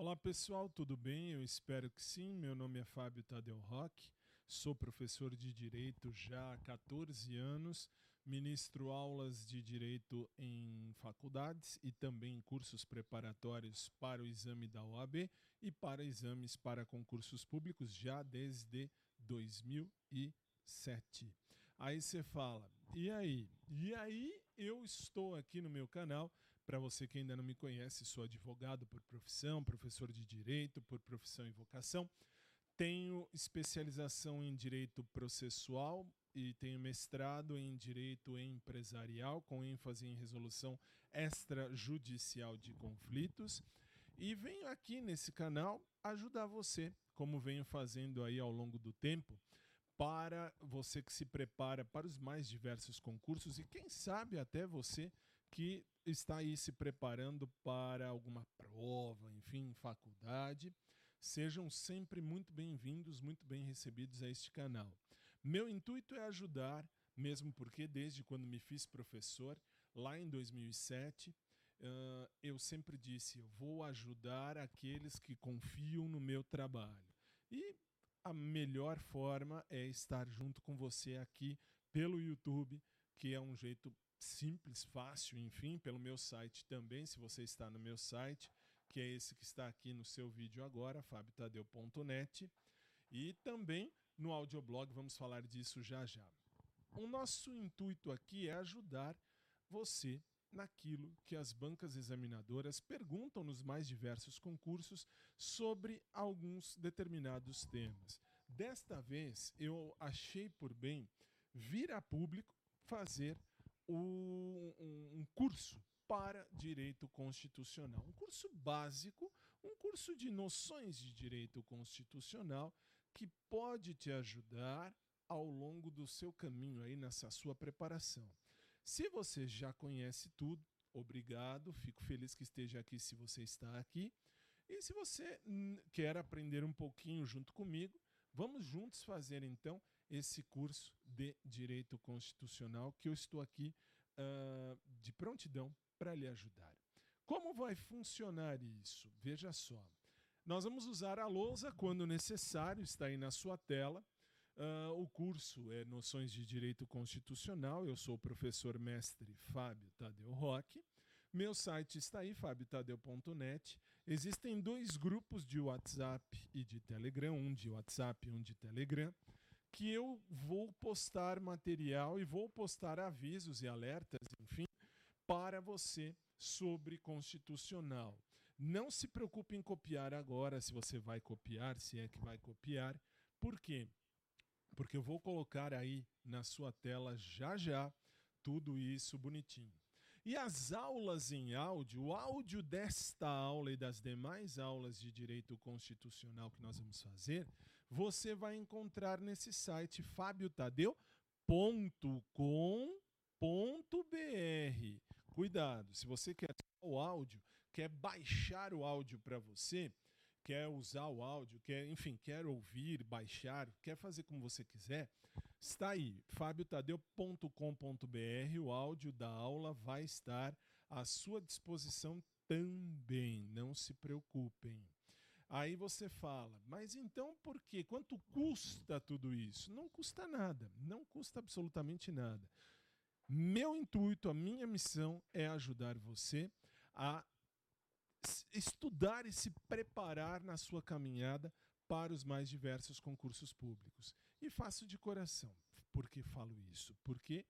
Olá pessoal, tudo bem? Eu espero que sim. Meu nome é Fábio Tadeu Roque, sou professor de Direito já há 14 anos, ministro aulas de Direito em faculdades e também em cursos preparatórios para o exame da OAB e para exames para concursos públicos já desde 2007. Aí você fala, e aí? E aí eu estou aqui no meu canal para você que ainda não me conhece, sou advogado por profissão, professor de direito por profissão e vocação. Tenho especialização em direito processual e tenho mestrado em direito empresarial, com ênfase em resolução extrajudicial de conflitos. E venho aqui nesse canal ajudar você, como venho fazendo aí ao longo do tempo, para você que se prepara para os mais diversos concursos e quem sabe até você que está aí se preparando para alguma prova, enfim, faculdade, sejam sempre muito bem-vindos, muito bem recebidos a este canal. Meu intuito é ajudar, mesmo porque desde quando me fiz professor, lá em 2007, uh, eu sempre disse: eu vou ajudar aqueles que confiam no meu trabalho. E a melhor forma é estar junto com você aqui pelo YouTube, que é um jeito simples, fácil, enfim, pelo meu site também, se você está no meu site, que é esse que está aqui no seu vídeo agora, fabiotadeu.net, e também no audioblog, vamos falar disso já já. O nosso intuito aqui é ajudar você naquilo que as bancas examinadoras perguntam nos mais diversos concursos sobre alguns determinados temas. Desta vez, eu achei por bem vir a público fazer um, um, curso para direito constitucional. Um curso básico, um curso de noções de direito constitucional que pode te ajudar ao longo do seu caminho aí nessa sua preparação. Se você já conhece tudo, obrigado, fico feliz que esteja aqui se você está aqui. E se você quer aprender um pouquinho junto comigo, vamos juntos fazer então esse curso de Direito Constitucional que eu estou aqui uh, de prontidão para lhe ajudar. Como vai funcionar isso? Veja só. Nós vamos usar a lousa quando necessário, está aí na sua tela. Uh, o curso é Noções de Direito Constitucional. Eu sou o professor mestre Fábio Tadeu Roque. Meu site está aí, fabiotadeu.net. Existem dois grupos de WhatsApp e de Telegram, um de WhatsApp e um de Telegram que eu vou postar material e vou postar avisos e alertas, enfim, para você sobre constitucional. Não se preocupe em copiar agora, se você vai copiar, se é que vai copiar. Por quê? Porque eu vou colocar aí na sua tela já já tudo isso bonitinho. E as aulas em áudio, o áudio desta aula e das demais aulas de direito constitucional que nós vamos fazer, você vai encontrar nesse site fabiotadeu.com.br. Cuidado, se você quer o áudio, quer baixar o áudio para você, quer usar o áudio, quer, enfim, quer ouvir, baixar, quer fazer como você quiser, está aí, fabiotadeu.com.br, o áudio da aula vai estar à sua disposição também, não se preocupem. Aí você fala, mas então por quê? Quanto custa tudo isso? Não custa nada, não custa absolutamente nada. Meu intuito, a minha missão é ajudar você a estudar e se preparar na sua caminhada para os mais diversos concursos públicos. E faço de coração. Por que falo isso? Porque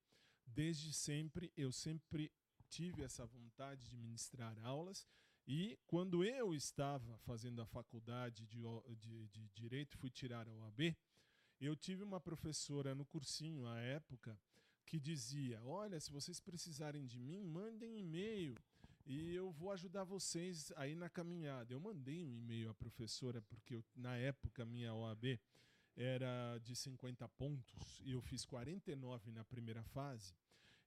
desde sempre eu sempre tive essa vontade de ministrar aulas e quando eu estava fazendo a faculdade de, de, de Direito, fui tirar a OAB, eu tive uma professora no cursinho à época que dizia: Olha, se vocês precisarem de mim, mandem e-mail e eu vou ajudar vocês aí na caminhada. Eu mandei um e-mail à professora, porque eu, na época minha OAB era de 50 pontos e eu fiz 49 na primeira fase.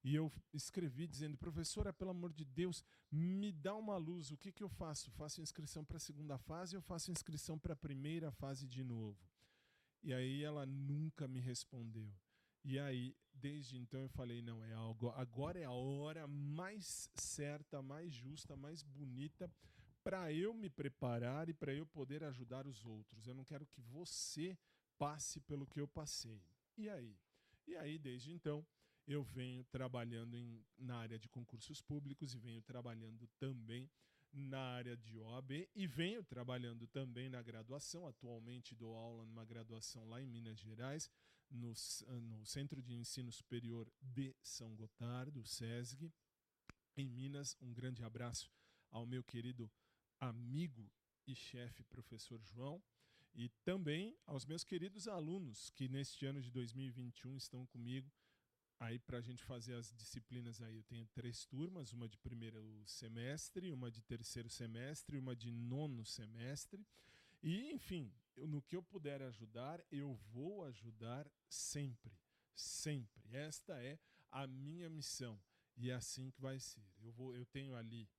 E eu escrevi dizendo: professora, pelo amor de Deus, me dá uma luz. O que, que eu faço? Faço inscrição para a segunda fase ou faço inscrição para a primeira fase de novo? E aí ela nunca me respondeu. E aí, desde então eu falei, não, é algo, agora é a hora mais certa, mais justa, mais bonita para eu me preparar e para eu poder ajudar os outros. Eu não quero que você passe pelo que eu passei. E aí? E aí, desde então, eu venho trabalhando em, na área de concursos públicos e venho trabalhando também na área de OAB e venho trabalhando também na graduação. Atualmente dou aula numa graduação lá em Minas Gerais, no, no Centro de Ensino Superior de São Gotardo, SESG. Em Minas, um grande abraço ao meu querido amigo e chefe, professor João, e também aos meus queridos alunos que neste ano de 2021 estão comigo aí para a gente fazer as disciplinas aí. Eu tenho três turmas, uma de primeiro semestre, uma de terceiro semestre, uma de nono semestre. E, enfim, eu, no que eu puder ajudar, eu vou ajudar sempre. Sempre. Esta é a minha missão. E é assim que vai ser. Eu, vou, eu tenho ali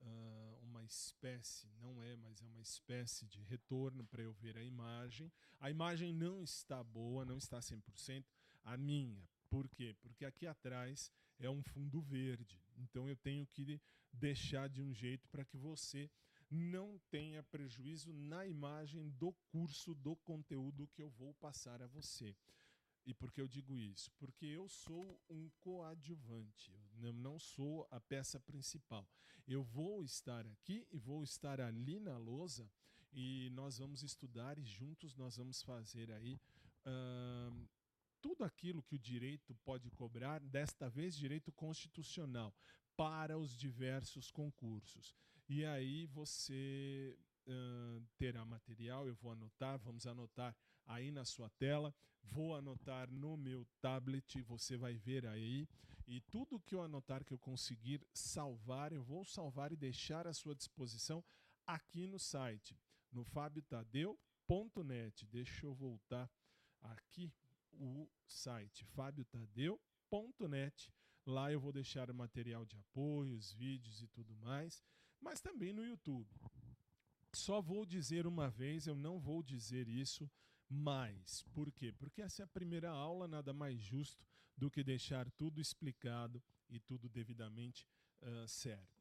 uh, uma espécie, não é, mas é uma espécie de retorno para eu ver a imagem. A imagem não está boa, não está 100%. A minha, por quê? Porque aqui atrás é um fundo verde. Então eu tenho que deixar de um jeito para que você não tenha prejuízo na imagem do curso, do conteúdo que eu vou passar a você. E por que eu digo isso? Porque eu sou um coadjuvante, eu não sou a peça principal. Eu vou estar aqui e vou estar ali na lousa e nós vamos estudar e juntos nós vamos fazer aí uh, tudo aquilo que o direito pode cobrar, desta vez direito constitucional, para os diversos concursos. E aí você uh, terá material, eu vou anotar, vamos anotar aí na sua tela, vou anotar no meu tablet, você vai ver aí. E tudo que eu anotar que eu conseguir salvar, eu vou salvar e deixar à sua disposição aqui no site, no fabiotadeu.net. Deixa eu voltar aqui o site fabiotadeu.net. Lá eu vou deixar o material de apoio, os vídeos e tudo mais, mas também no YouTube. Só vou dizer uma vez, eu não vou dizer isso mais. Por quê? Porque essa é a primeira aula, nada mais justo do que deixar tudo explicado e tudo devidamente uh, certo.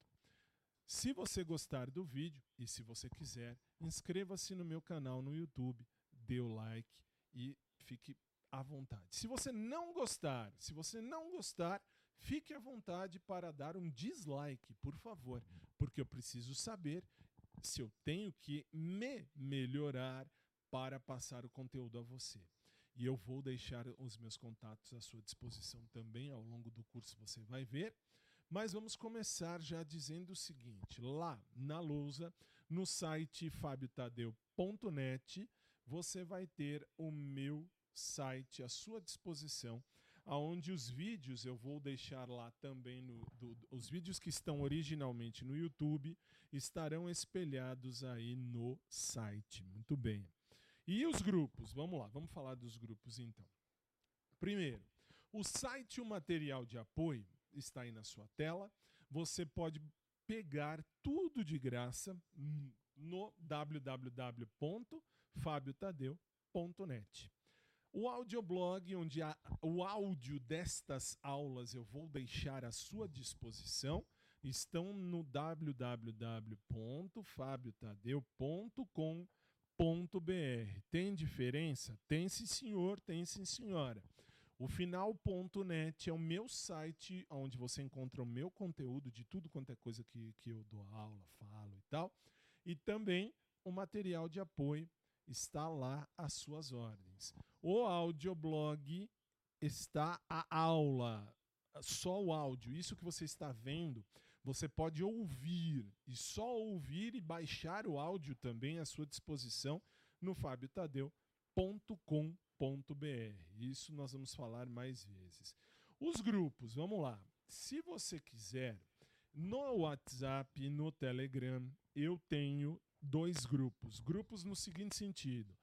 Se você gostar do vídeo e se você quiser, inscreva-se no meu canal no YouTube, dê o like e fique à vontade. Se você não gostar, se você não gostar, fique à vontade para dar um dislike, por favor, porque eu preciso saber se eu tenho que me melhorar para passar o conteúdo a você. E eu vou deixar os meus contatos à sua disposição também ao longo do curso, você vai ver. Mas vamos começar já dizendo o seguinte: lá na lousa, no site fabiotadeu.net, você vai ter o meu site à sua disposição, aonde os vídeos eu vou deixar lá também no, do, os vídeos que estão originalmente no YouTube estarão espelhados aí no site. Muito bem. E os grupos? Vamos lá, vamos falar dos grupos então. Primeiro, o site o material de apoio está aí na sua tela. Você pode pegar tudo de graça no www.fabiotadeu.net. O audioblog, onde o áudio destas aulas eu vou deixar à sua disposição, estão no www.fabiotadeu.com.br. Tem diferença? Tem sim, senhor, tem sim, senhora. O final.net é o meu site onde você encontra o meu conteúdo de tudo quanto é coisa que, que eu dou aula, falo e tal. E também o material de apoio está lá às suas ordens. O audioblog está a aula, só o áudio. Isso que você está vendo, você pode ouvir e só ouvir e baixar o áudio também à sua disposição no fabiotadeu.com.br. Isso nós vamos falar mais vezes. Os grupos, vamos lá. Se você quiser, no WhatsApp, no Telegram, eu tenho dois grupos. Grupos no seguinte sentido: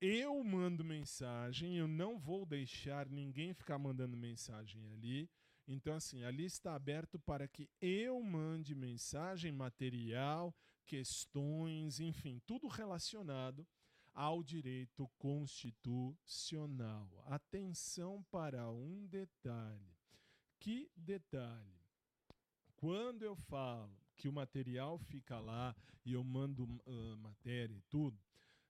eu mando mensagem, eu não vou deixar ninguém ficar mandando mensagem ali. Então, assim, ali está aberto para que eu mande mensagem, material, questões, enfim, tudo relacionado ao direito constitucional. Atenção para um detalhe. Que detalhe? Quando eu falo que o material fica lá e eu mando uh, matéria e tudo,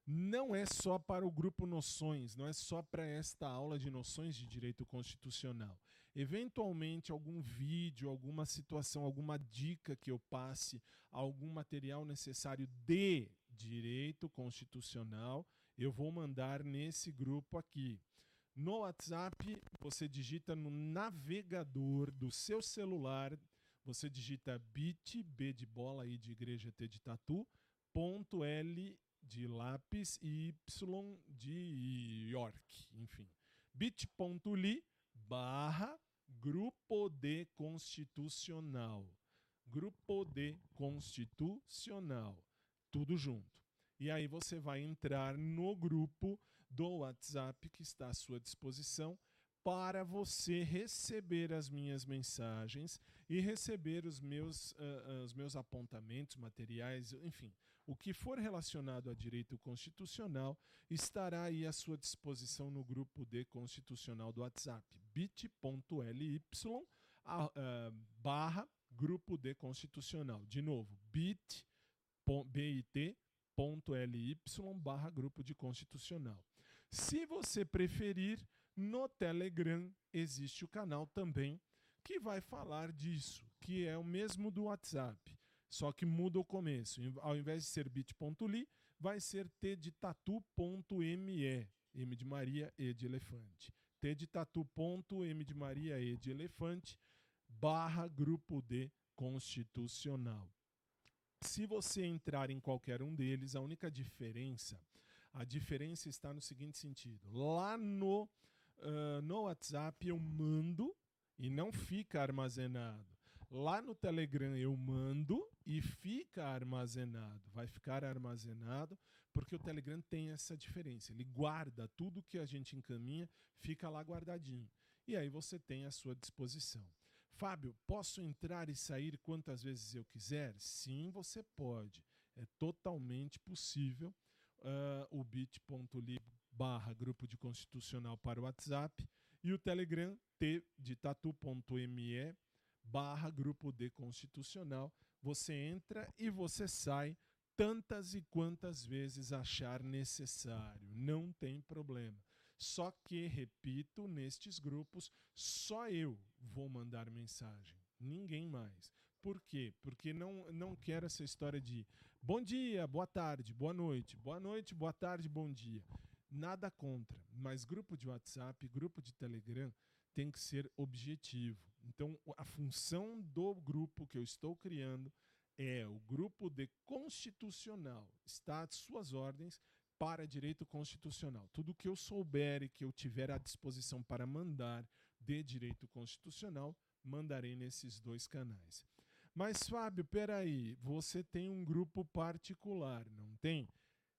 não é só para o grupo Noções, não é só para esta aula de noções de direito constitucional. Eventualmente, algum vídeo, alguma situação, alguma dica que eu passe, algum material necessário de direito constitucional, eu vou mandar nesse grupo aqui. No WhatsApp, você digita no navegador do seu celular, você digita bit, B de bola e de igreja T de tatu, ponto L de lápis e Y de York, enfim. bit.ly barra Grupo de Constitucional. Grupo de Constitucional. Tudo junto. E aí você vai entrar no grupo do WhatsApp que está à sua disposição para você receber as minhas mensagens e receber os meus, uh, os meus apontamentos, materiais, enfim, o que for relacionado a direito constitucional estará aí à sua disposição no grupo de constitucional do WhatsApp, bit.ly uh, barra grupo de constitucional. De novo, bit, bit.ly barra grupo de constitucional. Se você preferir, no Telegram existe o canal também que vai falar disso, que é o mesmo do WhatsApp, só que muda o começo. Ao invés de ser bit.ly, vai ser t de tatu.me, M de Maria, E de elefante. T de tatu.m de Maria, E de elefante, barra grupo D constitucional. Se você entrar em qualquer um deles, a única diferença, a diferença está no seguinte sentido. Lá no uh, no WhatsApp eu mando e não fica armazenado. Lá no Telegram eu mando e fica armazenado. Vai ficar armazenado porque o Telegram tem essa diferença. Ele guarda tudo que a gente encaminha, fica lá guardadinho. E aí você tem à sua disposição. Fábio, posso entrar e sair quantas vezes eu quiser? Sim, você pode. É totalmente possível. Uh, o bit.ly barra grupo de constitucional para o WhatsApp e o Telegram t de tatu.me barra grupo de constitucional. Você entra e você sai tantas e quantas vezes achar necessário. Não tem problema. Só que, repito, nestes grupos, só eu vou mandar mensagem, ninguém mais. Por quê? Porque não, não quero essa história de bom dia, boa tarde, boa noite, boa noite, boa tarde, bom dia. Nada contra, mas grupo de WhatsApp, grupo de Telegram tem que ser objetivo. Então, a função do grupo que eu estou criando é o grupo de constitucional. Está às suas ordens para direito constitucional. Tudo que eu souber e que eu tiver à disposição para mandar de direito constitucional, mandarei nesses dois canais. Mas, Fábio, peraí, você tem um grupo particular, não tem?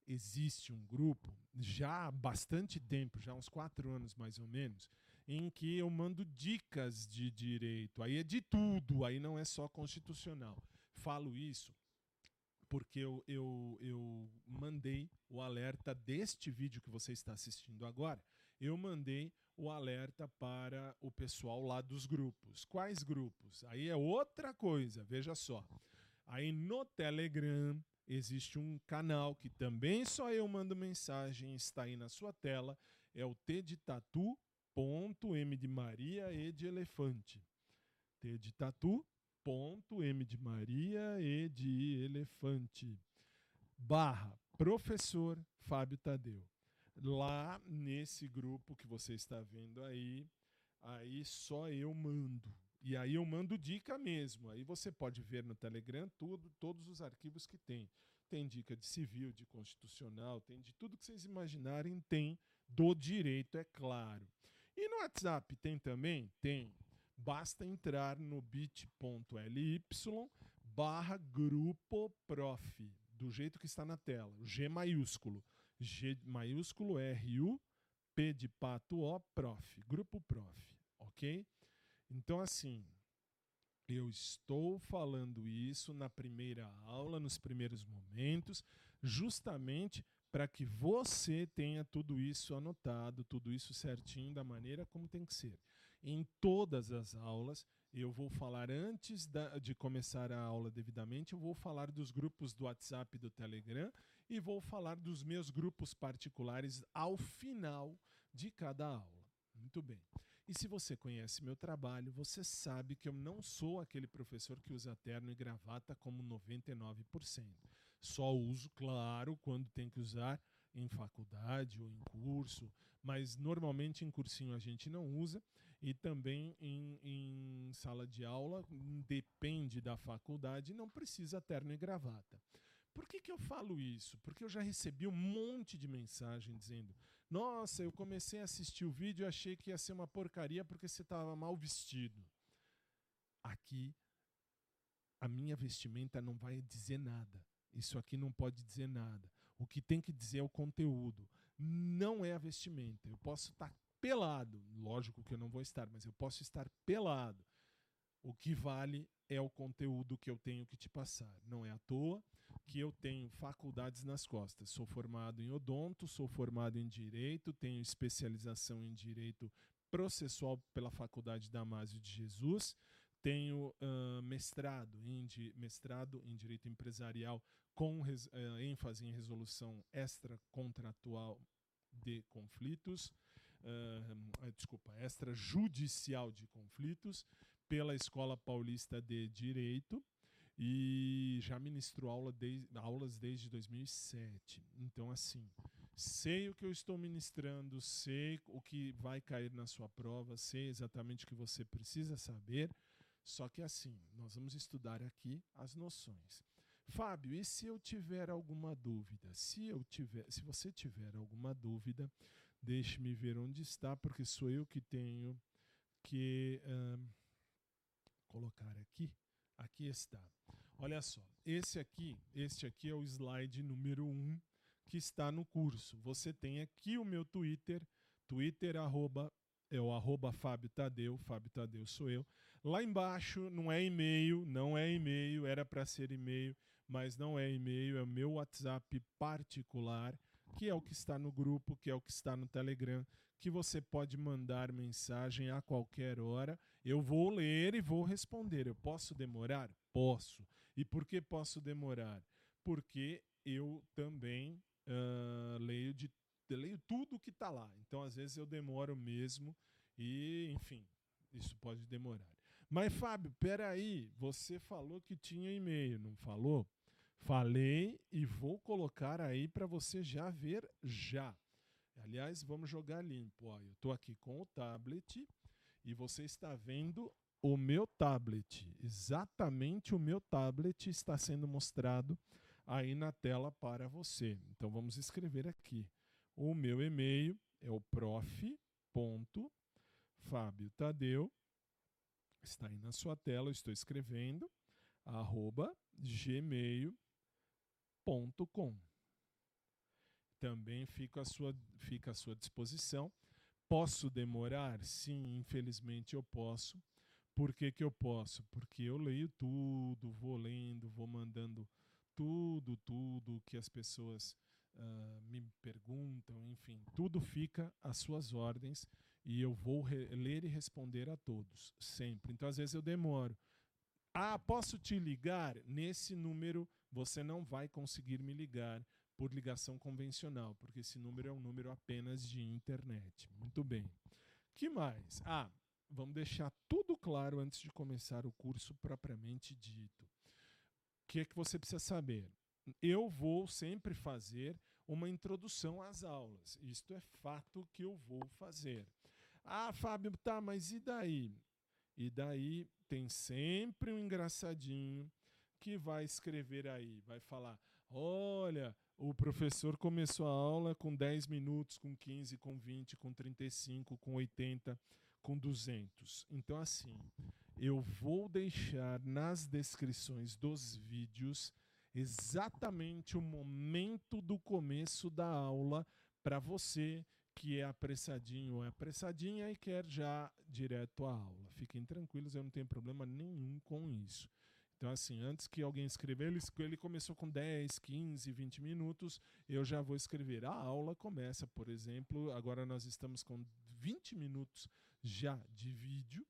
Existe um grupo já há bastante tempo, já há uns quatro anos mais ou menos, em que eu mando dicas de direito. Aí é de tudo, aí não é só constitucional. Falo isso porque eu, eu, eu mandei o alerta deste vídeo que você está assistindo agora. Eu mandei o alerta para o pessoal lá dos grupos. Quais grupos? Aí é outra coisa, veja só. Aí no Telegram, existe um canal que também só eu mando mensagem, está aí na sua tela, é o T de Tatu, ponto, M de Maria, E de Elefante. T de Tatu, ponto, M de Maria, E de Elefante. Barra, professor Fábio Tadeu. Lá nesse grupo que você está vendo aí, aí só eu mando. E aí eu mando dica mesmo. Aí você pode ver no Telegram tudo, todos os arquivos que tem. Tem dica de civil, de constitucional, tem de tudo que vocês imaginarem, tem do direito, é claro. E no WhatsApp tem também? Tem. Basta entrar no bit.ly barra grupo prof, do jeito que está na tela, G maiúsculo. G maiúsculo R-U, P de pato O, prof, grupo prof, ok? Então, assim, eu estou falando isso na primeira aula, nos primeiros momentos, justamente para que você tenha tudo isso anotado, tudo isso certinho da maneira como tem que ser. em todas as aulas. Eu vou falar antes da, de começar a aula devidamente, eu vou falar dos grupos do WhatsApp e do Telegram e vou falar dos meus grupos particulares ao final de cada aula. Muito bem. E se você conhece meu trabalho, você sabe que eu não sou aquele professor que usa terno e gravata como 99%. Só uso, claro, quando tem que usar em faculdade ou em curso, mas normalmente em cursinho a gente não usa e também em, em sala de aula, depende da faculdade, não precisa terno e gravata. Por que, que eu falo isso? Porque eu já recebi um monte de mensagem dizendo: Nossa, eu comecei a assistir o vídeo e achei que ia ser uma porcaria porque você estava mal vestido. Aqui, a minha vestimenta não vai dizer nada. Isso aqui não pode dizer nada. O que tem que dizer é o conteúdo. Não é a vestimenta. Eu posso estar pelado. Lógico que eu não vou estar, mas eu posso estar pelado. O que vale é o conteúdo que eu tenho que te passar. Não é à toa que eu tenho faculdades nas costas. Sou formado em odonto, sou formado em direito, tenho especialização em direito processual pela Faculdade Damásio de Jesus, tenho uh, mestrado, em mestrado em direito empresarial com uh, ênfase em resolução extracontratual de conflitos, uh, desculpa, extrajudicial de conflitos, pela Escola Paulista de Direito e já ministro aula de, aulas desde 2007. Então, assim, sei o que eu estou ministrando, sei o que vai cair na sua prova, sei exatamente o que você precisa saber só que assim, nós vamos estudar aqui as noções. Fábio, e se eu tiver alguma dúvida? Se eu tiver, se você tiver alguma dúvida, deixe-me ver onde está, porque sou eu que tenho que colocar aqui. Aqui está. Olha só, esse aqui, este aqui é o slide número 1 um, que está no curso. Você tem aqui o meu Twitter, twitter arroba, é o arroba Fábio Tadeu, Fábio Tadeu sou eu. Lá embaixo não é e-mail, não é e-mail, era para ser e-mail, mas não é e-mail, é o meu WhatsApp particular, que é o que está no grupo, que é o que está no Telegram, que você pode mandar mensagem a qualquer hora. Eu vou ler e vou responder. Eu posso demorar? Posso. E por que posso demorar? Porque eu também uh, leio de leio tudo que está lá. Então, às vezes, eu demoro mesmo e, enfim, isso pode demorar. Mas, Fábio, peraí, você falou que tinha e-mail, não falou? Falei e vou colocar aí para você já ver já. Aliás, vamos jogar limpo. Ó, eu estou aqui com o tablet e você está vendo o meu tablet. Exatamente o meu tablet está sendo mostrado aí na tela para você. Então vamos escrever aqui. O meu e-mail é o prof.fabiotadeu está aí na sua tela, eu estou escrevendo, arroba gmail.com. Também fica à, sua, fica à sua disposição. Posso demorar? Sim, infelizmente eu posso. Por que, que eu posso? Porque eu leio tudo, vou lendo, vou mandando tudo, tudo que as pessoas uh, me perguntam, enfim, tudo fica às suas ordens e eu vou ler e responder a todos, sempre. Então, às vezes, eu demoro. Ah, posso te ligar? Nesse número você não vai conseguir me ligar por ligação convencional, porque esse número é um número apenas de internet. Muito bem. que mais? Ah, vamos deixar tudo claro antes de começar o curso propriamente dito. O que é que você precisa saber? Eu vou sempre fazer uma introdução às aulas. Isto é fato que eu vou fazer. Ah, Fábio, tá, mas e daí? E daí tem sempre um engraçadinho que vai escrever aí, vai falar: olha, o professor começou a aula com 10 minutos, com 15, com 20, com 35, com 80, com 200. Então, assim, eu vou deixar nas descrições dos vídeos exatamente o momento do começo da aula para você que é apressadinho ou é apressadinha e quer já direto à aula. Fiquem tranquilos, eu não tenho problema nenhum com isso. Então, assim, antes que alguém escreva, ele, ele começou com 10, 15, 20 minutos, eu já vou escrever. A aula começa, por exemplo, agora nós estamos com 20 minutos já de vídeo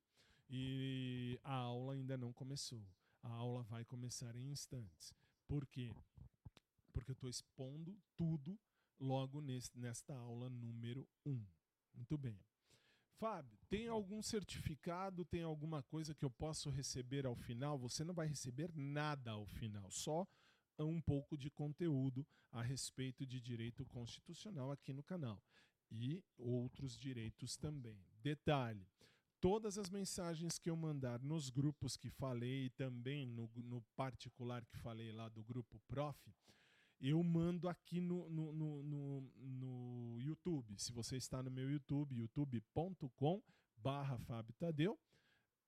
e a aula ainda não começou. A aula vai começar em instantes. Por quê? Porque eu estou expondo tudo logo nesta aula número 1. Um. Muito bem. Fábio, tem algum certificado, tem alguma coisa que eu posso receber ao final? Você não vai receber nada ao final, só um pouco de conteúdo a respeito de direito constitucional aqui no canal e outros direitos também. Detalhe: todas as mensagens que eu mandar nos grupos que falei e também no, no particular que falei lá do grupo Prof, eu mando aqui no, no, no, no, no YouTube. Se você está no meu YouTube, youtube.com barra Fábio Tadeu,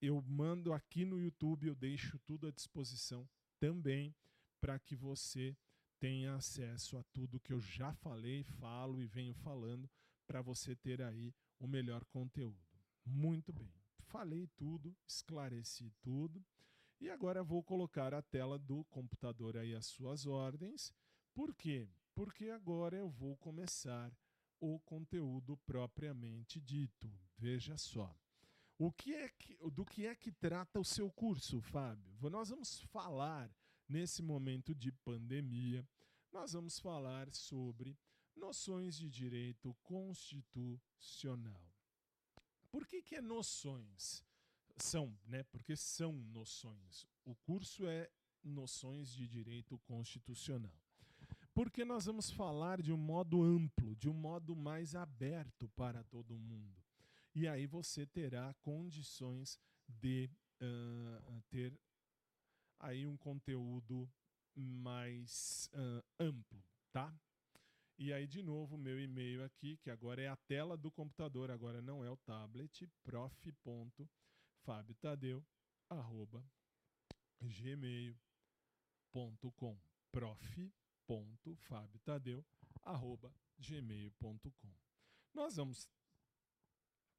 eu mando aqui no YouTube, eu deixo tudo à disposição também para que você tenha acesso a tudo que eu já falei, falo e venho falando para você ter aí o melhor conteúdo. Muito bem. Falei tudo, esclareci tudo. E agora vou colocar a tela do computador aí às suas ordens por quê? Porque agora eu vou começar o conteúdo propriamente dito. Veja só. O que é que, do que é que trata o seu curso, Fábio? Nós vamos falar nesse momento de pandemia, nós vamos falar sobre noções de direito constitucional. Por que, que é noções? São, né? Porque são noções. O curso é noções de direito constitucional porque nós vamos falar de um modo amplo, de um modo mais aberto para todo mundo. E aí você terá condições de uh, ter aí um conteúdo mais uh, amplo, tá? E aí, de novo, meu e-mail aqui, que agora é a tela do computador, agora não é o tablet, prof.fabiotadeu.gmail.com prof gmail.com Nós vamos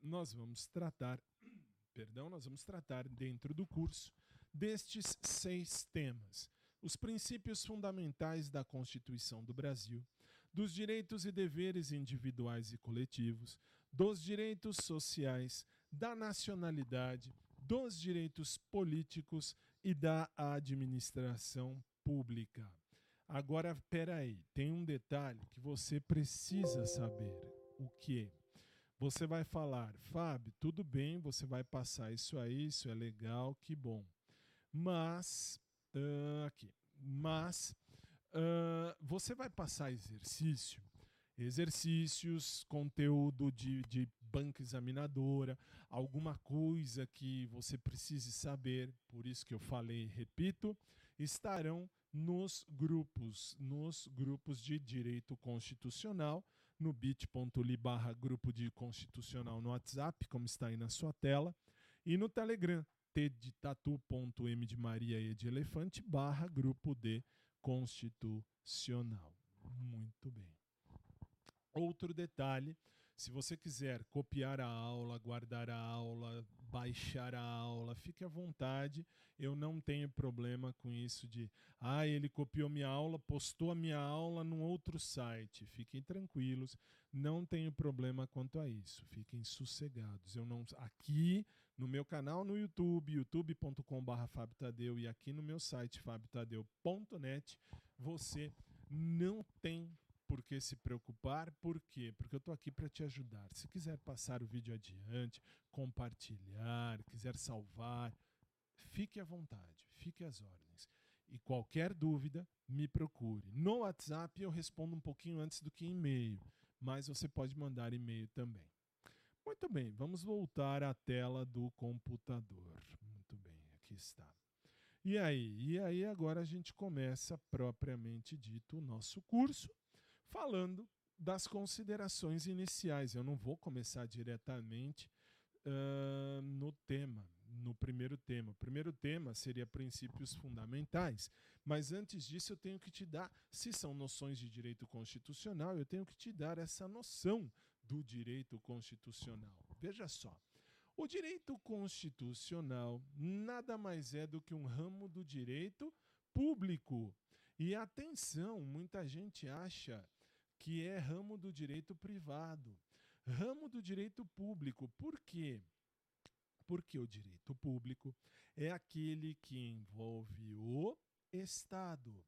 nós vamos tratar, perdão, nós vamos tratar dentro do curso destes seis temas: os princípios fundamentais da Constituição do Brasil, dos direitos e deveres individuais e coletivos, dos direitos sociais, da nacionalidade, dos direitos políticos e da administração pública. Agora, peraí, tem um detalhe que você precisa saber. O que? Você vai falar, Fábio, tudo bem, você vai passar isso aí, isso é legal, que bom. Mas, uh, aqui, mas uh, você vai passar exercício, exercícios, conteúdo de, de banca examinadora, alguma coisa que você precise saber, por isso que eu falei, repito, estarão nos grupos, nos grupos de direito constitucional, no bit.ly barra grupo de constitucional no WhatsApp, como está aí na sua tela, e no Telegram, t de de Maria e de Elefante barra grupo de constitucional. Muito bem. Outro detalhe, se você quiser copiar a aula, guardar a aula, baixar a aula, fique à vontade. Eu não tenho problema com isso de, ah, ele copiou minha aula, postou a minha aula num outro site. Fiquem tranquilos, não tenho problema quanto a isso. Fiquem sossegados. Eu não aqui no meu canal no YouTube, youtube.com/fabtadeu e aqui no meu site fabtadeu.net, você não tem por que se preocupar. Por quê? Porque eu estou aqui para te ajudar. Se quiser passar o vídeo adiante, compartilhar, quiser salvar, fique à vontade, fique às ordens. E qualquer dúvida, me procure. No WhatsApp eu respondo um pouquinho antes do que e-mail, mas você pode mandar e-mail também. Muito bem, vamos voltar à tela do computador. Muito bem, aqui está. E aí? E aí agora a gente começa propriamente dito o nosso curso falando das considerações iniciais. Eu não vou começar diretamente uh, no tema, no primeiro tema. O primeiro tema seria princípios fundamentais, mas antes disso eu tenho que te dar, se são noções de direito constitucional, eu tenho que te dar essa noção do direito constitucional. Veja só. O direito constitucional nada mais é do que um ramo do direito público. E atenção, muita gente acha que é ramo do direito privado. Ramo do direito público. Por quê? Porque o direito público é aquele que envolve o Estado.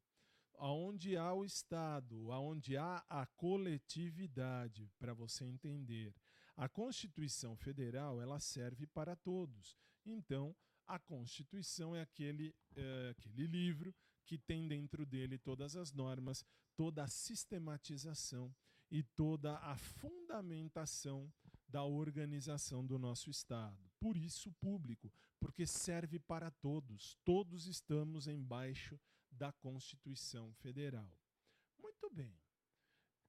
Aonde há o Estado, aonde há a coletividade, para você entender. A Constituição Federal, ela serve para todos. Então, a Constituição é aquele, é, aquele livro que tem dentro dele todas as normas, toda a sistematização e toda a fundamentação da organização do nosso Estado. Por isso, público, porque serve para todos. Todos estamos embaixo da Constituição Federal. Muito bem.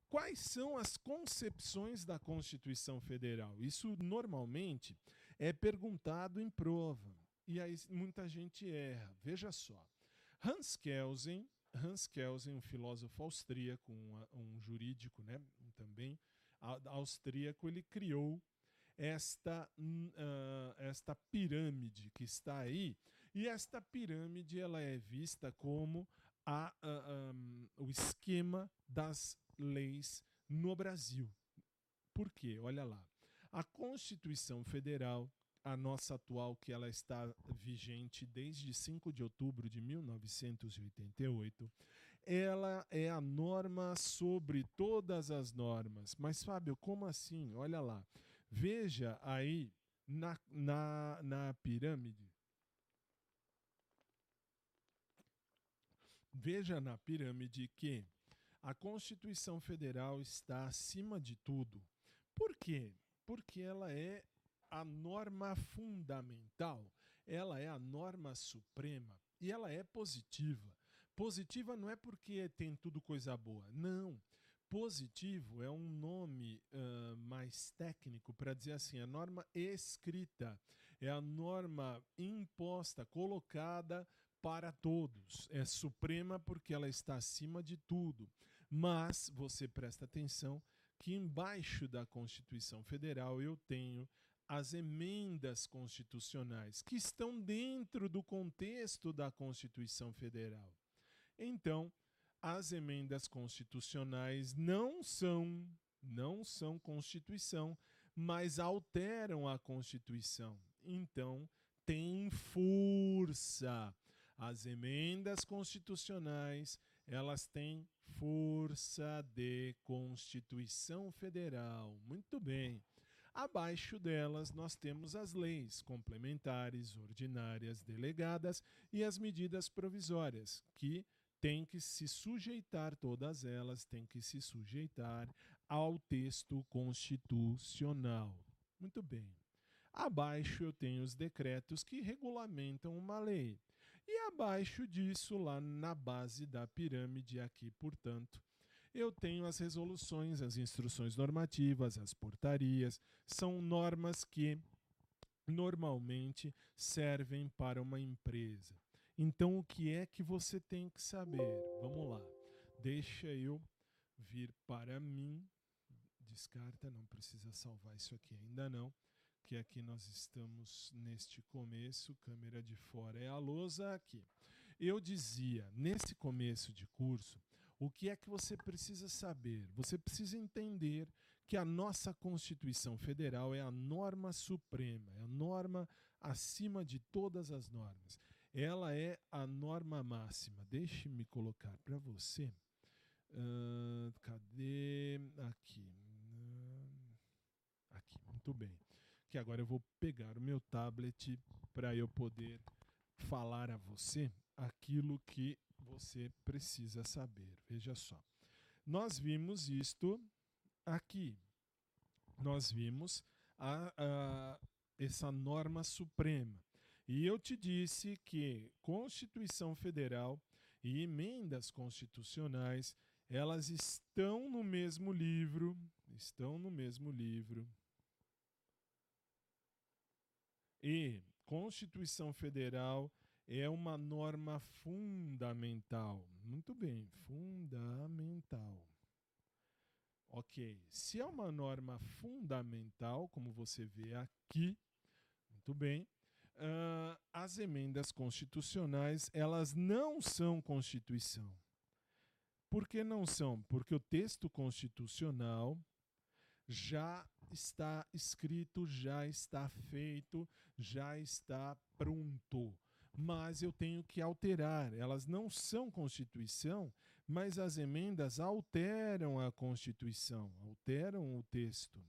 Quais são as concepções da Constituição Federal? Isso normalmente é perguntado em prova. E aí muita gente erra. Veja só. Hans Kelsen, Hans Kelsen, um filósofo austríaco, um, um jurídico né, também austríaco, ele criou esta, uh, esta pirâmide que está aí. E esta pirâmide ela é vista como a, uh, um, o esquema das leis no Brasil. Por quê? Olha lá. A Constituição Federal a nossa atual, que ela está vigente desde 5 de outubro de 1988, ela é a norma sobre todas as normas. Mas, Fábio, como assim? Olha lá. Veja aí na, na, na pirâmide. Veja na pirâmide que a Constituição Federal está acima de tudo. Por quê? Porque ela é a norma fundamental, ela é a norma suprema e ela é positiva. Positiva não é porque tem tudo coisa boa, não. Positivo é um nome uh, mais técnico para dizer assim, a norma escrita é a norma imposta, colocada para todos. É suprema porque ela está acima de tudo. Mas você presta atenção que embaixo da Constituição Federal eu tenho as emendas constitucionais, que estão dentro do contexto da Constituição Federal. Então, as emendas constitucionais não são, não são Constituição, mas alteram a Constituição. Então, tem força. As emendas constitucionais, elas têm força de Constituição Federal. Muito bem. Abaixo delas, nós temos as leis complementares, ordinárias, delegadas e as medidas provisórias, que têm que se sujeitar, todas elas têm que se sujeitar ao texto constitucional. Muito bem. Abaixo eu tenho os decretos que regulamentam uma lei. E abaixo disso, lá na base da pirâmide, aqui, portanto, eu tenho as resoluções, as instruções normativas, as portarias, são normas que normalmente servem para uma empresa. Então, o que é que você tem que saber? Vamos lá. Deixa eu vir para mim. Descarta, não precisa salvar isso aqui ainda não, que aqui nós estamos neste começo, câmera de fora é a lousa aqui. Eu dizia, nesse começo de curso, o que é que você precisa saber? Você precisa entender que a nossa Constituição Federal é a norma suprema, é a norma acima de todas as normas. Ela é a norma máxima. Deixe-me colocar para você. Uh, cadê? Aqui. Uh, aqui, muito bem. Que agora eu vou pegar o meu tablet para eu poder falar a você aquilo que você precisa saber. Veja só. Nós vimos isto aqui. Nós vimos a, a, essa norma suprema. E eu te disse que Constituição Federal e emendas constitucionais, elas estão no mesmo livro, estão no mesmo livro. E Constituição Federal é uma norma fundamental. Muito bem, fundamental. Ok, se é uma norma fundamental, como você vê aqui, muito bem, uh, as emendas constitucionais elas não são Constituição. Por que não são? Porque o texto constitucional já está escrito, já está feito, já está pronto. Mas eu tenho que alterar. Elas não são Constituição, mas as emendas alteram a Constituição, alteram o texto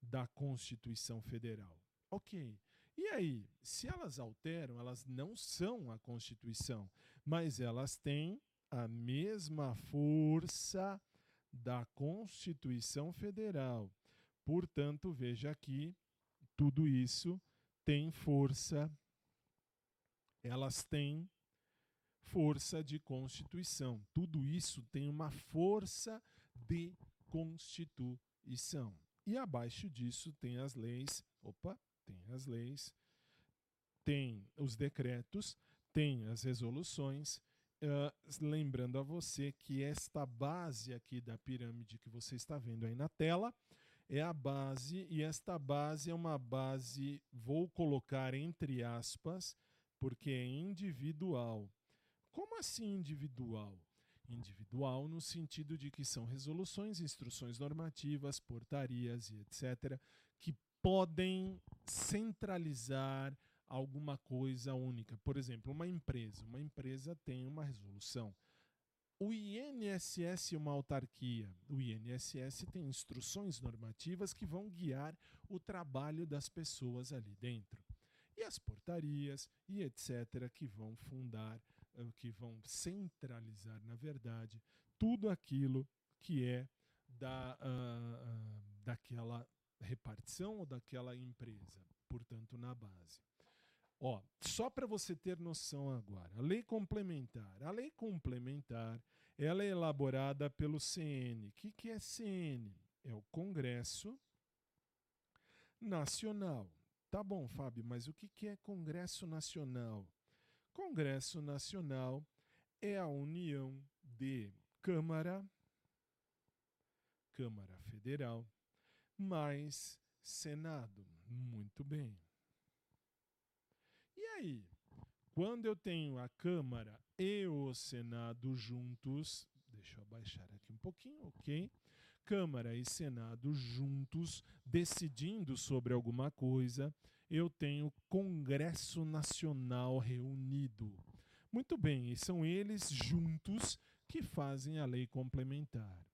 da Constituição Federal. Ok. E aí, se elas alteram, elas não são a Constituição, mas elas têm a mesma força da Constituição Federal. Portanto, veja aqui, tudo isso tem força, elas têm força de Constituição. Tudo isso tem uma força de Constituição. E abaixo disso tem as leis. Opa, tem as leis, tem os decretos, tem as resoluções. Uh, lembrando a você que esta base aqui da pirâmide que você está vendo aí na tela é a base, e esta base é uma base, vou colocar entre aspas, porque é individual. Como assim individual? Individual no sentido de que são resoluções, instruções normativas, portarias e etc., que podem centralizar alguma coisa única. Por exemplo, uma empresa. Uma empresa tem uma resolução. O INSS é uma autarquia. O INSS tem instruções normativas que vão guiar o trabalho das pessoas ali dentro. E as portarias e etc., que vão fundar, eh, que vão centralizar, na verdade, tudo aquilo que é da, uh, daquela repartição ou daquela empresa, portanto, na base. Ó, só para você ter noção agora, a lei complementar. A lei complementar ela é elaborada pelo CN. O que, que é CN? É o Congresso Nacional. Tá bom, Fábio, mas o que, é Congresso Nacional? Congresso Nacional é a união de Câmara, Câmara Federal, mais Senado. Muito bem. E aí, quando eu tenho a Câmara e o Senado juntos, deixa eu abaixar aqui um pouquinho, ok? Câmara e Senado juntos decidindo sobre alguma coisa, eu tenho Congresso Nacional reunido. Muito bem, e são eles juntos que fazem a lei complementar.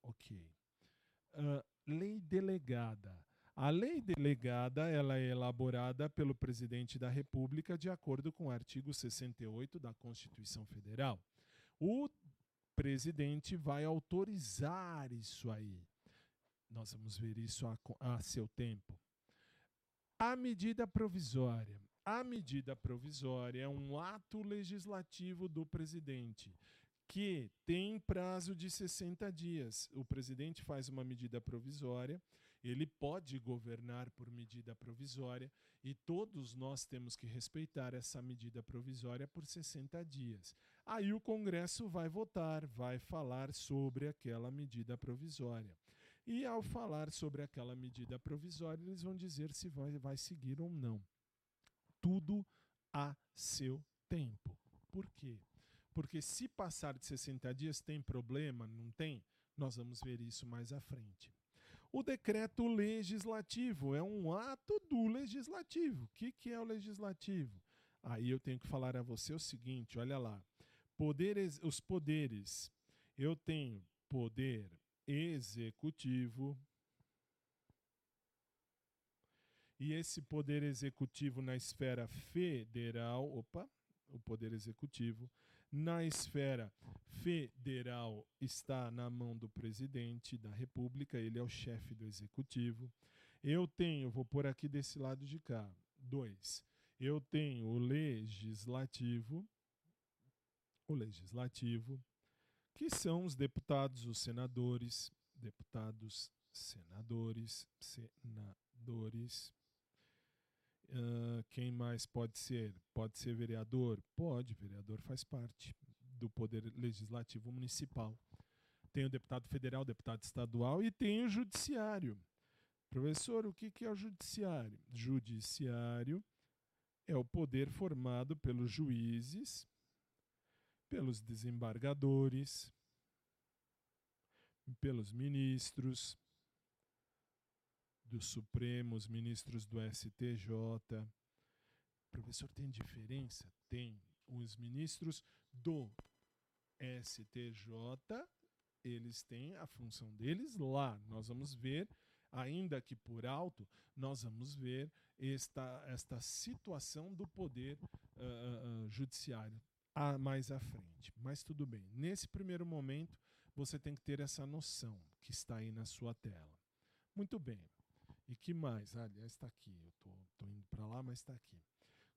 Ok. Uh, lei delegada. A lei delegada ela é elaborada pelo presidente da República de acordo com o artigo 68 da Constituição Federal. O presidente vai autorizar isso aí. Nós vamos ver isso a, a seu tempo. A medida provisória. A medida provisória é um ato legislativo do presidente que tem prazo de 60 dias. O presidente faz uma medida provisória, ele pode governar por medida provisória e todos nós temos que respeitar essa medida provisória por 60 dias. Aí o Congresso vai votar, vai falar sobre aquela medida provisória. E ao falar sobre aquela medida provisória, eles vão dizer se vai, vai seguir ou não. Tudo a seu tempo. Por quê? Porque se passar de 60 dias tem problema, não tem? Nós vamos ver isso mais à frente. O decreto legislativo é um ato do legislativo. O que, que é o legislativo? Aí eu tenho que falar a você o seguinte: olha lá. Poderes, os poderes. Eu tenho poder executivo. E esse poder executivo na esfera federal, opa, o poder executivo na esfera federal está na mão do presidente da República, ele é o chefe do executivo. Eu tenho, vou pôr aqui desse lado de cá, dois. Eu tenho o legislativo, o legislativo, que são os deputados, os senadores, deputados, senadores, senadores, Uh, quem mais pode ser? Pode ser vereador? Pode, vereador faz parte do Poder Legislativo Municipal. Tem o deputado federal, deputado estadual e tem o judiciário. Professor, o que, que é o judiciário? Judiciário é o poder formado pelos juízes, pelos desembargadores, pelos ministros, do Supremo, os ministros do STJ. Professor, tem diferença? Tem. Os ministros do STJ, eles têm a função deles lá. Nós vamos ver, ainda que por alto, nós vamos ver esta, esta situação do poder uh, uh, judiciário a, mais à frente. Mas tudo bem. Nesse primeiro momento, você tem que ter essa noção que está aí na sua tela. Muito bem. E que mais? Ah, aliás, está aqui. Eu estou indo para lá, mas está aqui.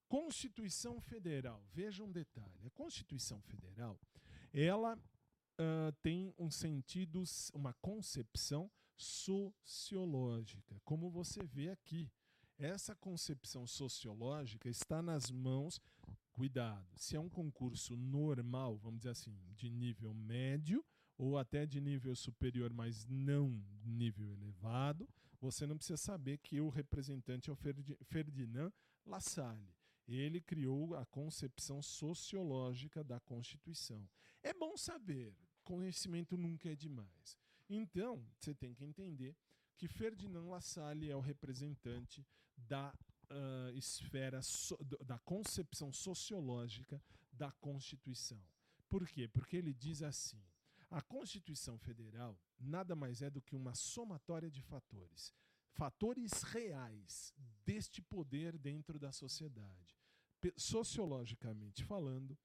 Constituição Federal. Veja um detalhe. A Constituição Federal, ela uh, tem um sentido, uma concepção sociológica, como você vê aqui. Essa concepção sociológica está nas mãos. Cuidado, se é um concurso normal, vamos dizer assim, de nível médio ou até de nível superior, mas não nível elevado, você não precisa saber que o representante é o Ferdinand Lassalle ele criou a concepção sociológica da Constituição. É bom saber, conhecimento nunca é demais. Então, você tem que entender que Ferdinand Lassalle é o representante da uh, esfera so, da concepção sociológica da Constituição. Por quê? Porque ele diz assim: a Constituição Federal nada mais é do que uma somatória de fatores fatores reais deste poder dentro da sociedade. Sociologicamente falando,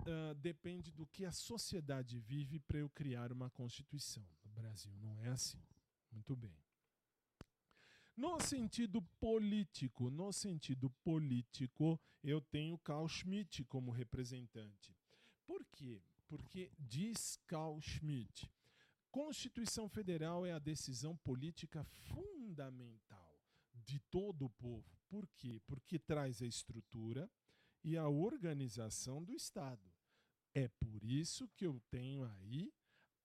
uh, depende do que a sociedade vive para eu criar uma Constituição. No Brasil não é assim. Muito bem. No sentido político, no sentido político, eu tenho Carl Schmitt como representante. Por quê? Porque diz Carl Schmitt, Constituição Federal é a decisão política fundamental de todo o povo. Por quê? Porque traz a estrutura e a organização do Estado. É por isso que eu tenho aí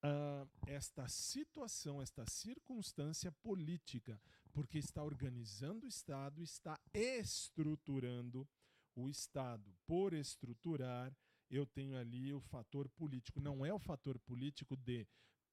uh, esta situação, esta circunstância política, porque está organizando o Estado, está estruturando o Estado. Por estruturar, eu tenho ali o fator político. Não é o fator político de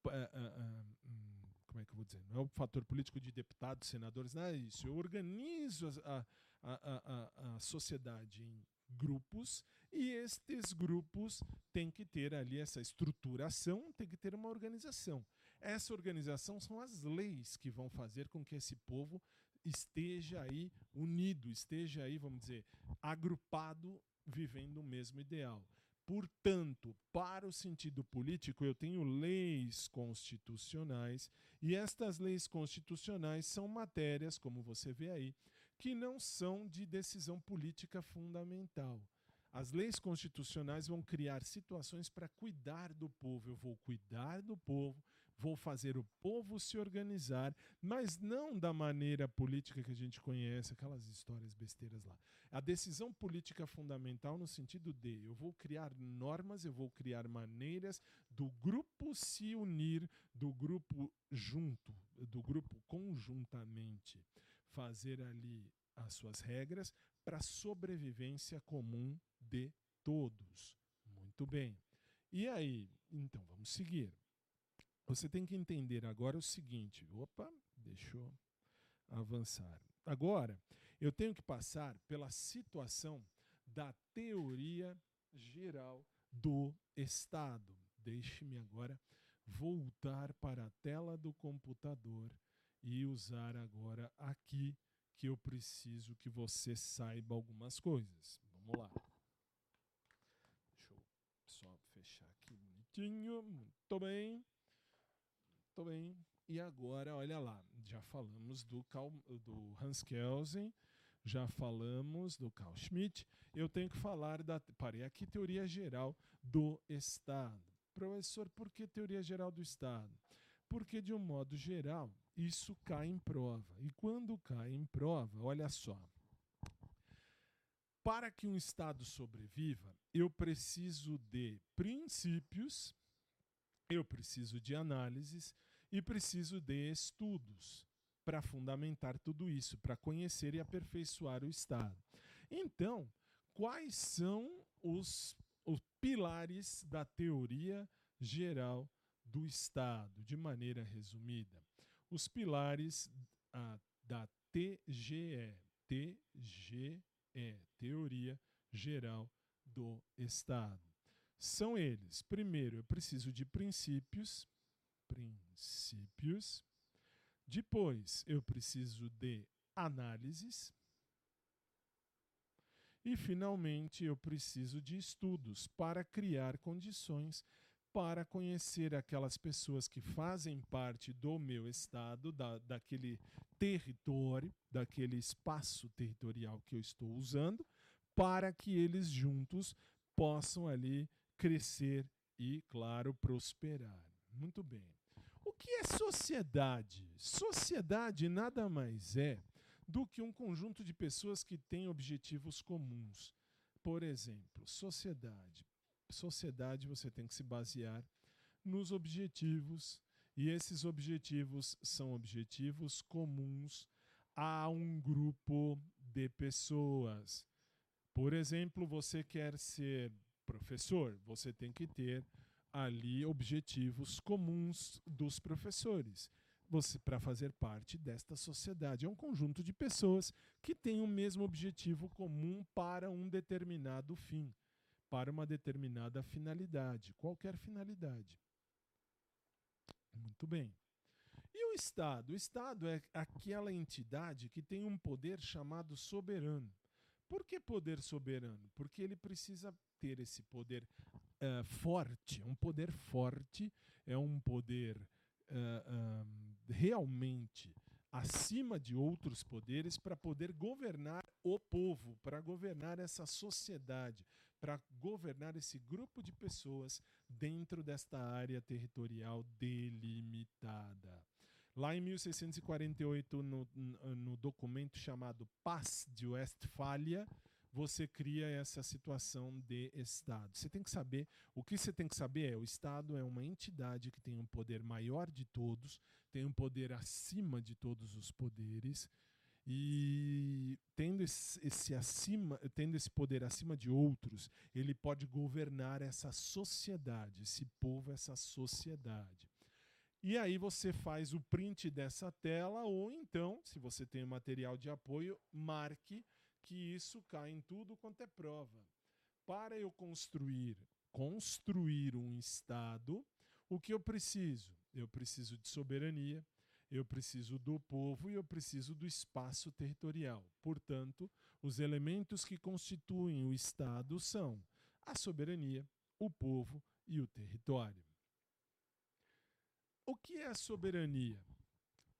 uh, uh, como é que eu vou dizer? Não é o fator político de deputados, senadores, não é isso. Eu organizo a, a, a, a sociedade em grupos e estes grupos têm que ter ali essa estruturação, tem que ter uma organização. Essa organização são as leis que vão fazer com que esse povo esteja aí unido, esteja aí, vamos dizer, agrupado, vivendo o mesmo ideal. Portanto, para o sentido político, eu tenho leis constitucionais, e estas leis constitucionais são matérias, como você vê aí, que não são de decisão política fundamental. As leis constitucionais vão criar situações para cuidar do povo. Eu vou cuidar do povo, vou fazer o povo se organizar, mas não da maneira política que a gente conhece, aquelas histórias besteiras lá. A decisão política fundamental no sentido de eu vou criar normas, eu vou criar maneiras do grupo se unir, do grupo junto, do grupo conjuntamente fazer ali as suas regras para sobrevivência comum de todos. Muito bem. E aí, então vamos seguir. Você tem que entender agora o seguinte: opa, deixa eu avançar. Agora, eu tenho que passar pela situação da teoria geral do Estado. Deixe-me agora voltar para a tela do computador e usar agora aqui que eu preciso que você saiba algumas coisas. Vamos lá. Deixa eu só fechar aqui bonitinho. Muito bem. Muito bem. E agora, olha lá, já falamos do, Cal, do Hans Kelsen, já falamos do Carl Schmitt. Eu tenho que falar da. Parei aqui, teoria geral do Estado. Professor, por que teoria geral do Estado? Porque, de um modo geral, isso cai em prova. E quando cai em prova, olha só. Para que um Estado sobreviva, eu preciso de princípios eu preciso de análises e preciso de estudos para fundamentar tudo isso, para conhecer e aperfeiçoar o Estado. Então, quais são os, os pilares da teoria geral do Estado, de maneira resumida? Os pilares, a da TGE, TGE, Teoria Geral do Estado. São eles, primeiro, eu preciso de princípios, princípios. Depois, eu preciso de análises. E, finalmente, eu preciso de estudos para criar condições para conhecer aquelas pessoas que fazem parte do meu estado, da, daquele território, daquele espaço territorial que eu estou usando, para que eles juntos possam ali crescer e, claro, prosperar. Muito bem. Que é sociedade? Sociedade nada mais é do que um conjunto de pessoas que têm objetivos comuns. Por exemplo, sociedade. Sociedade você tem que se basear nos objetivos, e esses objetivos são objetivos comuns a um grupo de pessoas. Por exemplo, você quer ser professor, você tem que ter ali objetivos comuns dos professores. Você para fazer parte desta sociedade é um conjunto de pessoas que têm o mesmo objetivo comum para um determinado fim, para uma determinada finalidade, qualquer finalidade. Muito bem. E o Estado? O Estado é aquela entidade que tem um poder chamado soberano. Por que poder soberano? Porque ele precisa ter esse poder uh, forte. Um poder forte é um poder uh, realmente acima de outros poderes para poder governar o povo, para governar essa sociedade, para governar esse grupo de pessoas dentro desta área territorial delimitada. Lá em 1648, no, no documento chamado Paz de Westfália, você cria essa situação de Estado. Você tem que saber, o que você tem que saber é, o Estado é uma entidade que tem um poder maior de todos, tem um poder acima de todos os poderes, e tendo esse, esse, acima, tendo esse poder acima de outros, ele pode governar essa sociedade, esse povo, essa sociedade. E aí você faz o print dessa tela, ou então, se você tem material de apoio, marque que isso cai em tudo quanto é prova. Para eu construir, construir um Estado, o que eu preciso? Eu preciso de soberania, eu preciso do povo e eu preciso do espaço territorial. Portanto, os elementos que constituem o Estado são a soberania, o povo e o território. O que é a soberania?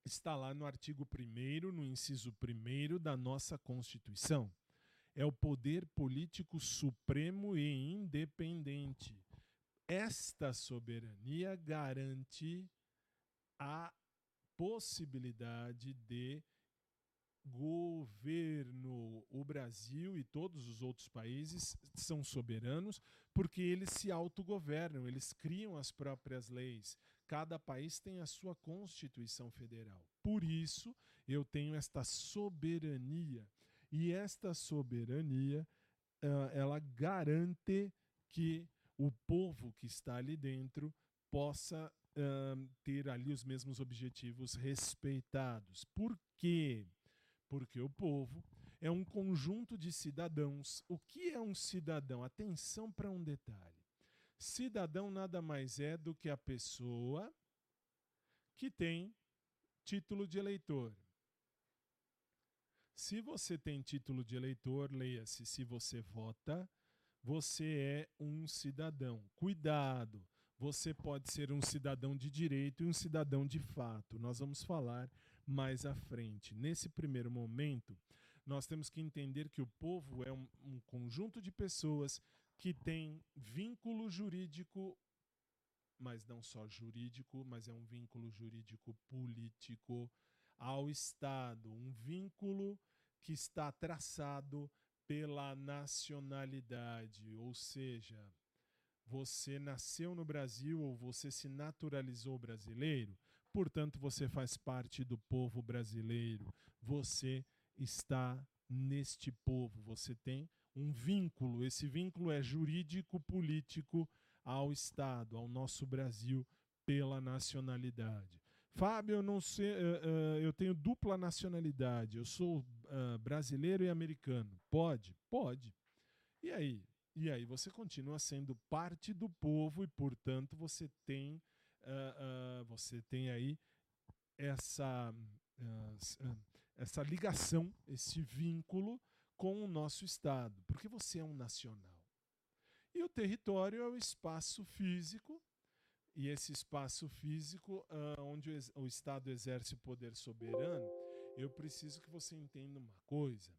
Está lá no artigo 1, no inciso 1 da nossa Constituição. É o poder político supremo e independente. Esta soberania garante a possibilidade de governo. O Brasil e todos os outros países são soberanos porque eles se autogovernam, eles criam as próprias leis, Cada país tem a sua Constituição Federal. Por isso, eu tenho esta soberania. E esta soberania, uh, ela garante que o povo que está ali dentro possa uh, ter ali os mesmos objetivos respeitados. Por quê? Porque o povo é um conjunto de cidadãos. O que é um cidadão? Atenção para um detalhe. Cidadão nada mais é do que a pessoa que tem título de eleitor. Se você tem título de eleitor, leia-se: se você vota, você é um cidadão. Cuidado! Você pode ser um cidadão de direito e um cidadão de fato. Nós vamos falar mais à frente. Nesse primeiro momento, nós temos que entender que o povo é um, um conjunto de pessoas que tem vínculo jurídico, mas não só jurídico, mas é um vínculo jurídico político ao Estado, um vínculo que está traçado pela nacionalidade, ou seja, você nasceu no Brasil ou você se naturalizou brasileiro, portanto você faz parte do povo brasileiro, você está neste povo, você tem um vínculo. Esse vínculo é jurídico-político ao Estado, ao nosso Brasil, pela nacionalidade. Fábio, eu não sei, uh, uh, eu tenho dupla nacionalidade, eu sou uh, brasileiro e americano. Pode? Pode. E aí? E aí você continua sendo parte do povo e, portanto, você tem, você tem aí essa, essa ligação, esse vínculo com o nosso Estado, porque você é um nacional. E o território é o espaço físico e esse espaço físico uh, onde o, Estado exerce o poder soberano, eu preciso que você entenda uma coisa.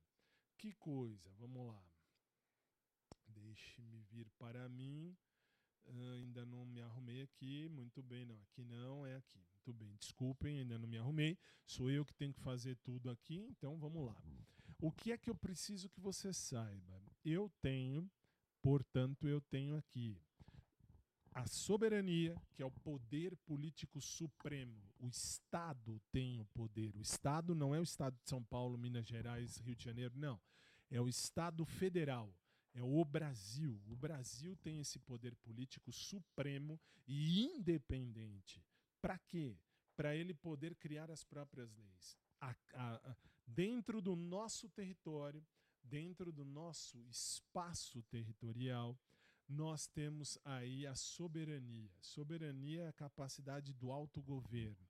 Que coisa? Vamos lá. Deixe-me vir para mim. Uh, ainda não me arrumei aqui. Muito bem, não. Aqui não, é aqui. Muito bem. Desculpem, ainda não me arrumei. Sou eu que tenho que fazer tudo aqui, então vamos lá. O que é que eu preciso que você saiba? Eu tenho, portanto, eu tenho aqui a soberania, que é o poder político supremo. O Estado tem o poder. O Estado não é o Estado de São Paulo, Minas Gerais, Rio de Janeiro, não. É o Estado federal. É o Brasil. O Brasil tem esse poder político supremo e independente. Para quê? Para ele poder criar as próprias leis. A, a, dentro do nosso território, dentro do nosso espaço territorial, nós temos aí a soberania. Soberania é a capacidade do autogoverno.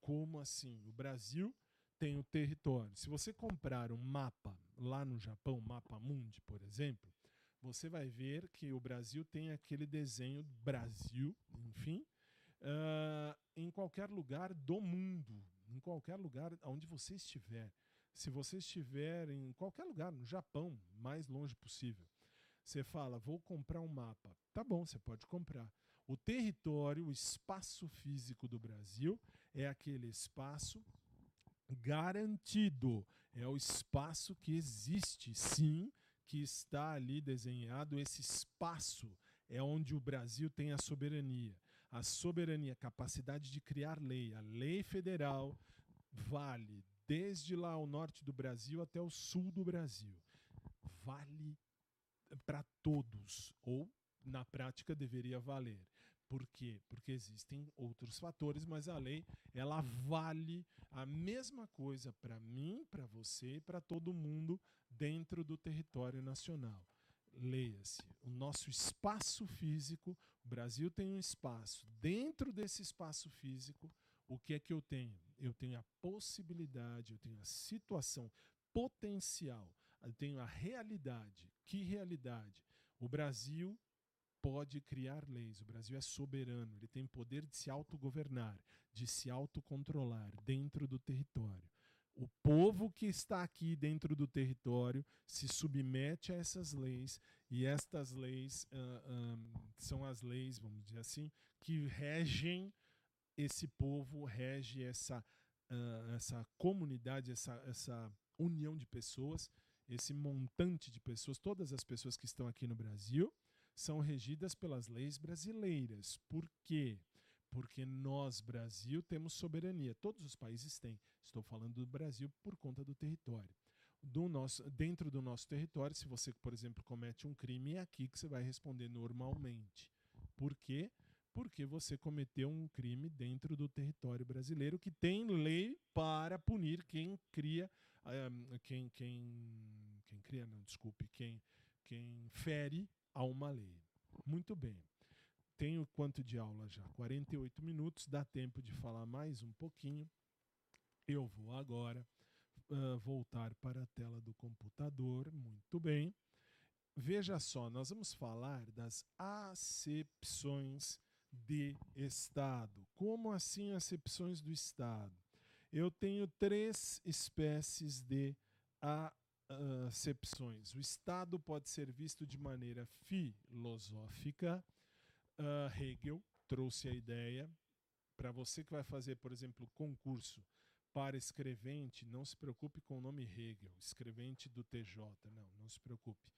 Como assim? O Brasil tem o território. Se você comprar um mapa lá no Japão, mapa mundi, por exemplo, você vai ver que o Brasil tem aquele desenho Brasil, enfim, uh, em qualquer lugar do mundo, em qualquer lugar onde você estiver. Se você estiver em qualquer lugar, no Japão, mais longe possível, você fala, vou comprar um mapa. Tá bom, você pode comprar. O território, o espaço físico do Brasil é aquele espaço garantido. É o espaço que existe, sim, que está ali desenhado. Esse espaço é onde o Brasil tem a soberania. A soberania, a capacidade de criar lei. A lei federal vale desde lá ao norte do Brasil até o sul do Brasil. Vale para todos, ou na prática deveria valer. Por quê? Porque existem outros fatores, mas a lei ela vale a mesma coisa para mim, para você e para todo mundo dentro do território nacional. Leia-se, o nosso espaço físico, o Brasil tem um espaço. Dentro desse espaço físico, o que é que eu tenho? Eu tenho a possibilidade, eu tenho a situação potencial eu tenho a realidade. Que realidade? O Brasil pode criar leis. O Brasil é soberano, ele tem poder de se autogovernar, de se autocontrolar dentro do território. O povo que está aqui dentro do território se submete a essas leis, e estas leis uh, são as leis, vamos dizer assim, que regem esse povo, rege essa, uh, essa comunidade, essa, essa união de pessoas esse montante de pessoas, todas as pessoas que estão aqui no Brasil, são regidas pelas leis brasileiras. Por quê? Porque nós, Brasil, temos soberania. Todos os países têm. Estou falando do Brasil por conta do território. Do nosso, dentro do nosso território, se você, por exemplo, comete um crime, é aqui que você vai responder normalmente. Por quê? Você cometeu um crime dentro do território brasileiro que tem lei para punir quem cria quem, quem, quem cria, não, desculpe, quem, quem fere a uma lei. Muito bem. Tenho quanto de aula já? 48 minutos, dá tempo de falar mais um pouquinho. Eu vou agora uh, voltar para a tela do computador. Muito bem. Veja só, nós vamos falar das acepções de Estado. Como assim acepções do Estado? eu tenho três espécies de acepções. O Estado pode ser visto de maneira filosófica. Uh, Hegel trouxe a ideia. Para você que vai fazer, por exemplo, concurso para escrevente, não se preocupe com o nome Hegel, escrevente do TJ, não, não se preocupe.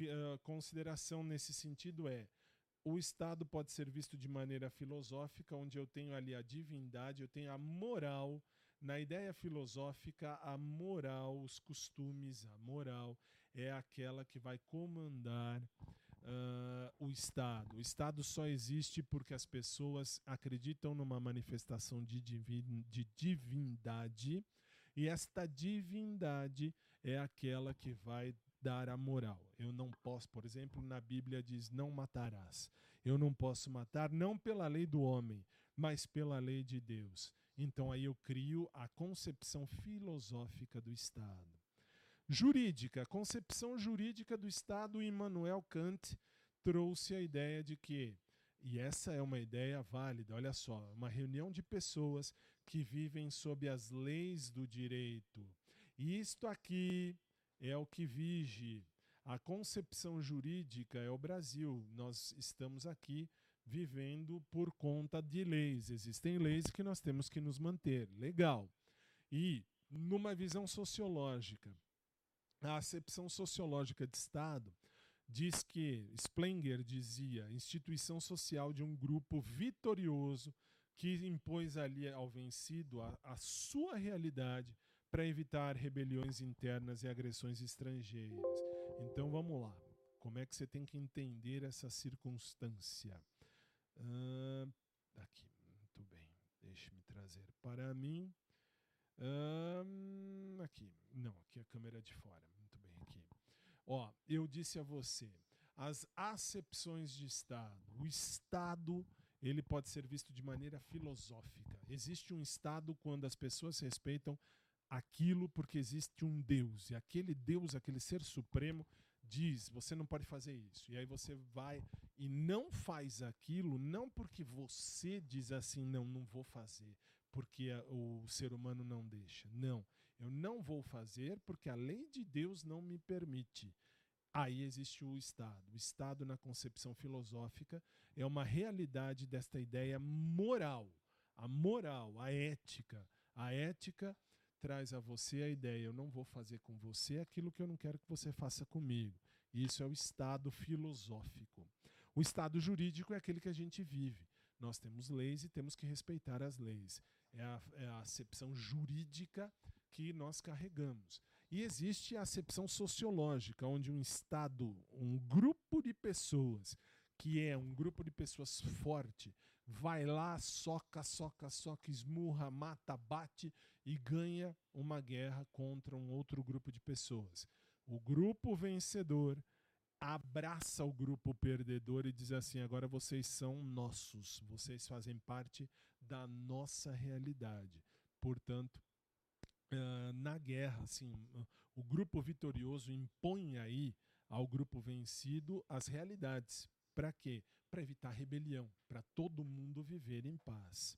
Uh, consideração nesse sentido é o Estado pode ser visto de maneira filosófica, onde eu tenho ali a divindade, eu tenho a moral, na ideia filosófica, a moral, os costumes, a moral é aquela que vai comandar uh, o, Estado? O Estado só existe porque as pessoas acreditam numa manifestação de, divin, de divindade e esta divindade é aquela que vai dar a moral. Eu não posso, por exemplo, na Bíblia diz: não matarás. Eu não posso matar, não pela lei do homem, mas pela lei de Deus. Então aí eu crio a concepção filosófica do Estado. Jurídica, concepção jurídica do Estado, Immanuel Kant trouxe a ideia de que, e essa é uma ideia válida, olha só, uma reunião de pessoas que vivem sob as leis do direito. E isto aqui é o que vige. A concepção jurídica é o Brasil. Nós estamos aqui vivendo por conta de leis. Existem leis que nós temos que nos manter. Legal. E, numa visão sociológica, a acepção sociológica de Estado diz que Spengler dizia instituição social de um grupo vitorioso que impôs ali ao vencido a, a sua realidade para evitar rebeliões internas e agressões estrangeiras. Então vamos lá. Como é que você tem que entender essa circunstância? Uh, aqui, muito bem. Deixe-me trazer para mim. Uh, aqui, não, aqui é a câmera de fora. Muito bem, aqui. Ó, eu disse a você, as acepções de Estado. O Estado ele pode ser visto de maneira filosófica. Existe um Estado quando as pessoas respeitam aquilo porque existe um Deus. E aquele Deus, aquele ser supremo, diz: você não pode fazer isso. E aí você vai e não faz aquilo, não porque você diz assim, não, não vou fazer, porque o ser humano não deixa. Não, eu não vou fazer porque a lei de Deus não me permite. Aí existe o Estado. O Estado, na concepção filosófica, é uma realidade desta ideia moral. A moral, a ética. A ética traz a você a ideia: eu não vou fazer com você aquilo que eu não quero que você faça comigo. Isso é o Estado filosófico. O Estado jurídico é aquele que a gente vive. Nós temos leis e temos que respeitar as leis. É a, é a acepção jurídica que nós carregamos. E existe a acepção sociológica, onde um Estado, um grupo de pessoas, que é um grupo de pessoas forte, vai lá, soca, soca, soca, esmurra, mata, bate e ganha uma guerra contra um outro grupo de pessoas. O grupo vencedor abraça o grupo perdedor e diz assim: agora vocês são nossos, vocês fazem parte da nossa realidade. Portanto, uh, na guerra, assim, o grupo vitorioso impõe aí ao grupo vencido as realidades. Para quê? Para evitar rebelião, para todo mundo viver em paz.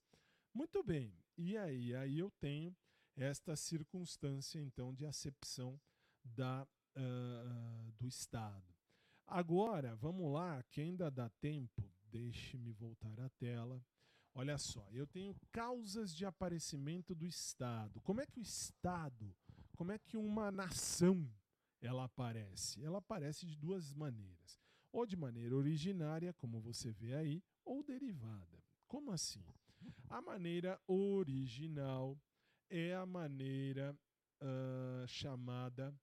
Muito bem, e aí? Aí eu tenho esta circunstância, então, de acepção da, uh, do Estado. Agora, vamos lá, que ainda dá tempo, deixe-me voltar à tela. Olha só, eu tenho causas de aparecimento do Estado. Como é que o Estado, como é que uma nação ela aparece? Ela aparece de duas maneiras. Ou de maneira originária, como você vê aí, ou derivada. Como assim? A maneira original é a maneira uh, chamada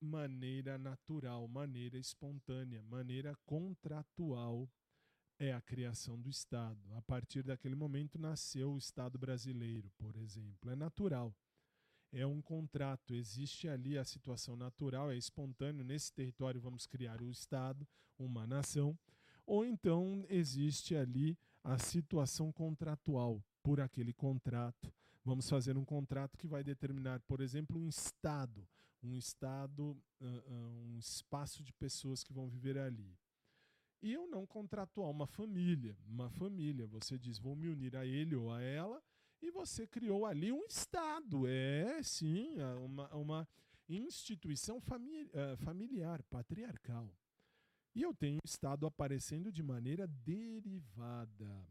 maneira natural, maneira espontânea, maneira contratual é a criação do Estado. A partir daquele momento nasceu o Estado brasileiro, por exemplo. É natural. É um contrato, existe ali a situação natural, é espontâneo. Nesse território vamos criar o Estado, uma nação. Ou então existe ali a situação contratual. Por aquele contrato, vamos fazer um contrato que vai determinar, por exemplo, um Estado, um Estado, um espaço de pessoas que vão viver ali e eu não contratual, uma família. Uma família. Você diz, vou me unir a ele ou a ela, e você criou ali um Estado. É, sim, é uma, uma instituição eh, familiar, patriarcal. E eu tenho o Estado aparecendo de maneira derivada.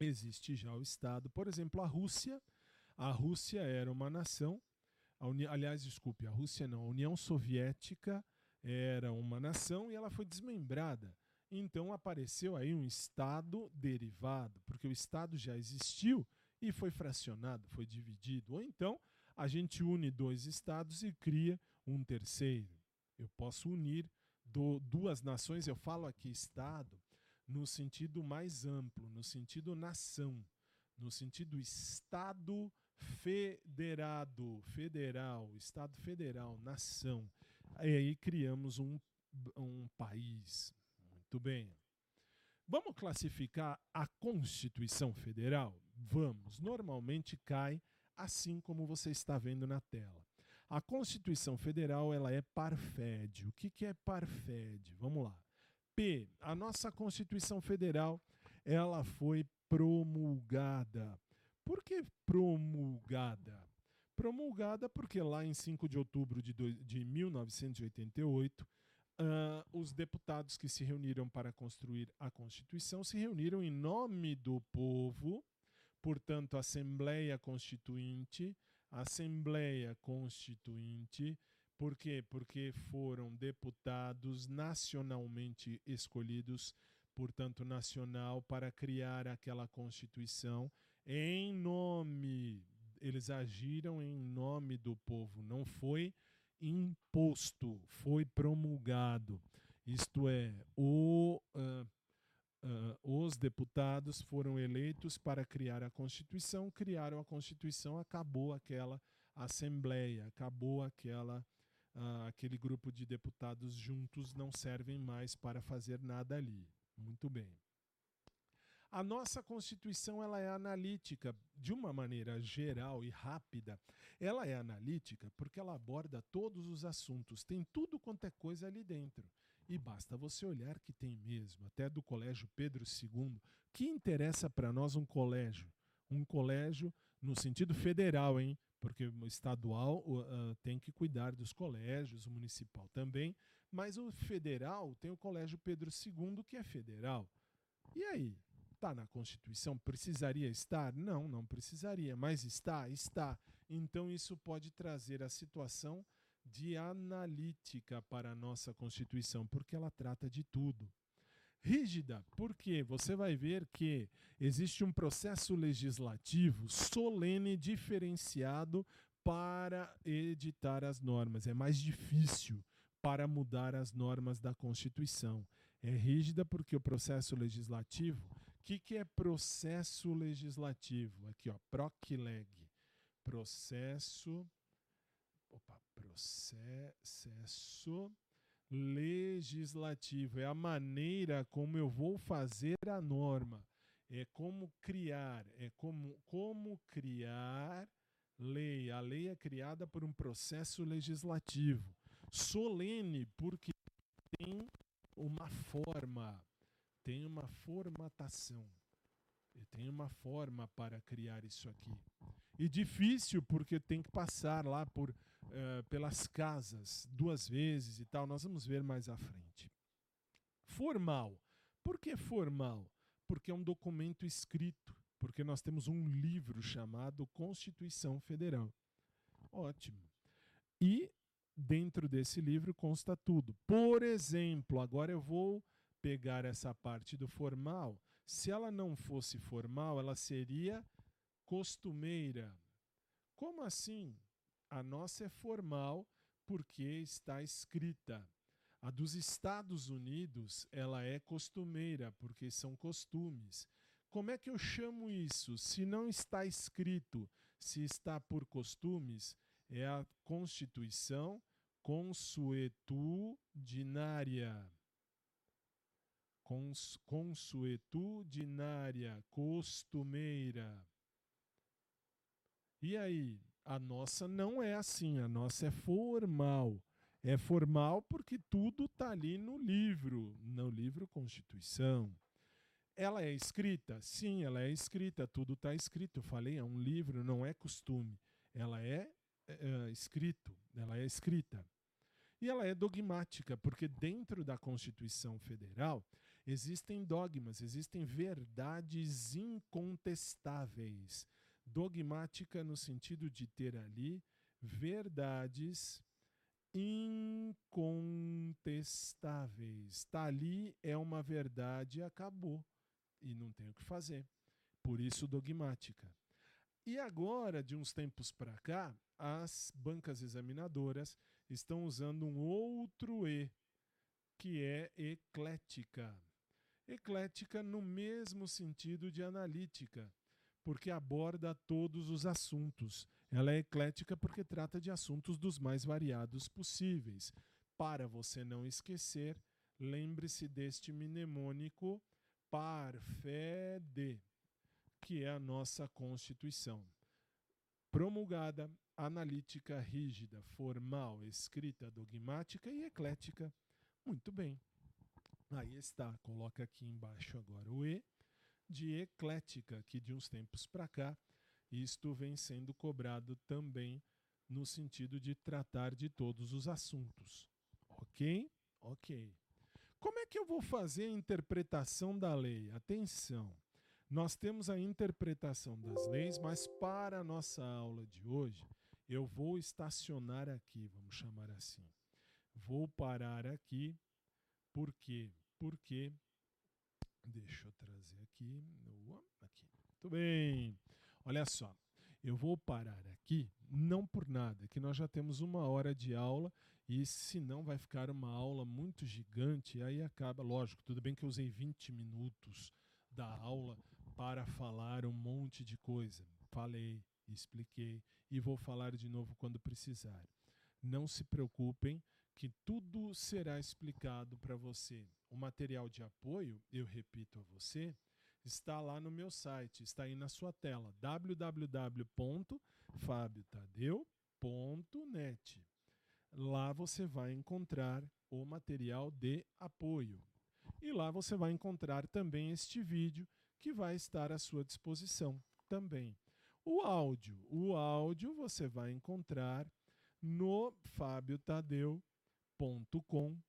Existe já o Estado, por exemplo, a Rússia. A Rússia era uma nação, aliás, desculpe, a Rússia não, a União Soviética era uma nação e ela foi desmembrada. Então apareceu aí um Estado derivado, porque o Estado já existiu e foi fracionado, foi dividido. Ou então a gente une dois Estados e cria um terceiro. Eu posso unir do duas nações, eu falo aqui Estado no sentido mais amplo, no sentido nação, no sentido Estado federado, federal, Estado federal, nação. E aí criamos um, um país. Muito bem. Vamos classificar a Constituição Federal? Vamos. Normalmente cai assim como você está vendo na tela. A Constituição Federal ela é parfede. O que, que é parfede? Vamos lá. P. A nossa Constituição Federal ela foi promulgada. Por que promulgada? Promulgada porque lá em 5 de outubro de, do, de 1988, uh, os deputados que se reuniram para construir a Constituição se reuniram em nome do povo, portanto, Assembleia Constituinte, Assembleia Constituinte, por quê? Porque foram deputados nacionalmente escolhidos, portanto, nacional, para criar aquela Constituição em nome. Eles agiram em nome do povo, não foi imposto, foi promulgado. Isto é, o, uh, uh, os deputados foram eleitos para criar a Constituição, criaram a Constituição, acabou aquela Assembleia, acabou aquela uh, aquele grupo de deputados juntos não servem mais para fazer nada ali. Muito bem. A nossa Constituição ela é analítica de uma maneira geral e rápida. Ela é analítica porque ela aborda todos os assuntos, tem tudo quanto é coisa ali dentro. E basta você olhar que tem mesmo, até do Colégio Pedro II. Que interessa para nós um colégio? Um colégio no sentido federal, hein? Porque o estadual uh, tem que cuidar dos colégios, o municipal também, mas o federal tem o Colégio Pedro II, que é federal. E aí? Está na Constituição? Precisaria estar? Não, não precisaria, mas está? Está. Então isso pode trazer a situação de analítica para a nossa Constituição, porque ela trata de tudo. Rígida, porque você vai ver que existe um processo legislativo solene diferenciado para editar as normas. É mais difícil para mudar as normas da Constituição. É rígida porque o processo legislativo. O que, que é processo legislativo? Aqui, ó, PROCLEG. Processo. Processo legislativo, é a maneira como eu vou fazer a norma, é como criar, é como, como criar lei. A lei é criada por um processo legislativo, solene, porque tem uma forma, tem uma formatação, tem uma forma para criar isso aqui. E difícil porque tem que passar lá por uh, pelas casas duas vezes e tal. Nós vamos ver mais à frente. Formal. Por que formal? Porque é um documento escrito. Porque nós temos um livro chamado Constituição Federal. Ótimo. E dentro desse livro consta tudo. Por exemplo, agora eu vou pegar essa parte do formal. Se ela não fosse formal, ela seria costumeira. Como assim? A nossa é formal porque está escrita. A dos Estados Unidos, ela é costumeira porque são costumes. Como é que eu chamo isso? Se não está escrito, se está por costumes, é a Constituição consuetudinária. Cons, consuetudinária, costumeira. E aí, a nossa não é assim, a nossa é formal. É formal porque tudo está ali no livro, no livro Constituição. Ela é escrita? Sim, ela é escrita, tudo está escrito. Eu falei, é um livro, não é costume. Ela é, é, é escrito, ela é escrita. E ela é dogmática, porque dentro da Constituição Federal existem dogmas, existem verdades incontestáveis dogmática no sentido de ter ali verdades incontestáveis. Está ali, é uma verdade acabou. E não tem o que fazer. Por isso, dogmática. E agora, de uns tempos para cá, as bancas examinadoras estão usando um outro E. que é eclética. Eclética no mesmo sentido de analítica, porque aborda todos os assuntos. Ela é eclética porque trata de assuntos dos mais variados possíveis. Para você não esquecer, lembre-se deste mnemônico parfede, que é a nossa Constituição. Promulgada, analítica, rígida, formal, escrita, dogmática e eclética. Muito bem. Aí está, coloca aqui embaixo agora o E de eclética, que de uns tempos para cá isto vem sendo cobrado também no sentido de tratar de todos os assuntos. Ok? Ok. Como é que eu vou fazer a interpretação da lei? Atenção! Nós temos a interpretação das leis, mas para a nossa aula de hoje, eu vou estacionar aqui, vamos chamar assim. Vou parar aqui, por quê? Porque, deixa eu trazer aqui, aqui. Muito bem. Olha só, eu vou parar aqui, não por nada, que nós já temos uma hora de aula e senão vai ficar uma aula muito gigante, aí acaba, lógico, tudo bem que eu usei 20 minutos da aula para falar um monte de coisa. Falei, expliquei e vou falar de novo quando precisar. Não se preocupem que tudo será explicado para você. O material de apoio, eu repito a você, está lá no meu site, está aí na sua tela, www.fabiotadeu.net. Lá você vai encontrar o material de apoio. E lá você vai encontrar também este vídeo que vai estar à sua disposição também. O áudio, o áudio você vai encontrar no fabiotadeu.com.br.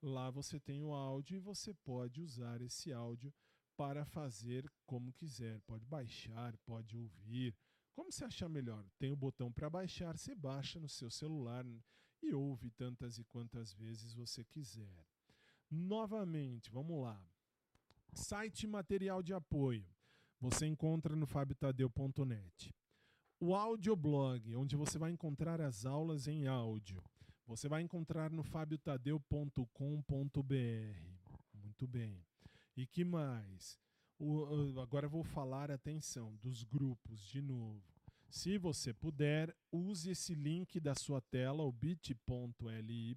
Lá você tem o áudio e você pode usar esse áudio para fazer como quiser. Pode baixar, pode ouvir, como você achar melhor. Tem o botão para baixar, você baixa no seu celular e ouve tantas e quantas vezes você quiser. Novamente, vamos lá. Site material de apoio. Você encontra no fabiotadeu.net. O audioblog, onde você vai encontrar as aulas em áudio. Você vai encontrar no fabiotadeu.com.br. Muito bem. E que mais? O, agora eu vou falar, atenção, dos grupos de novo. Se você puder, use esse link da sua tela, o bit.ly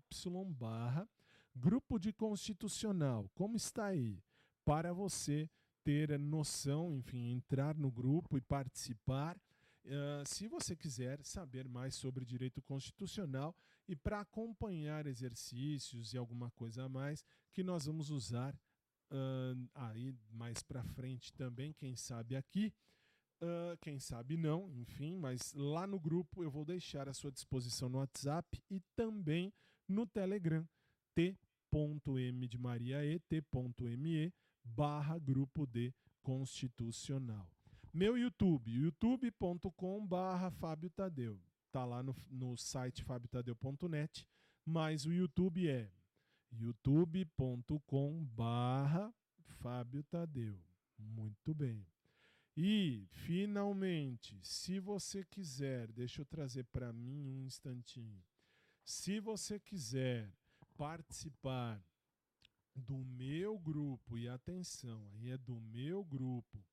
barra grupo de constitucional. Como está aí? Para você ter noção, enfim, entrar no grupo e participar Uh, se você quiser saber mais sobre direito constitucional e para acompanhar exercícios e alguma coisa a mais que nós vamos usar uh, aí mais para frente também, quem sabe aqui, uh, quem sabe não, enfim, mas lá no grupo eu vou deixar à sua disposição no WhatsApp e também no Telegram, t.m de Maria e t.me barra grupo de constitucional. Meu YouTube, youtube.com barra Fábio Tadeu. Tá lá no, no site fabiotadeu.net, mas o YouTube é youtube.com barra Fábio Tadeu. Muito bem. E, finalmente, se você quiser, deixa eu trazer para mim um instantinho. Se você quiser participar do meu grupo, e atenção, aí é do meu grupo,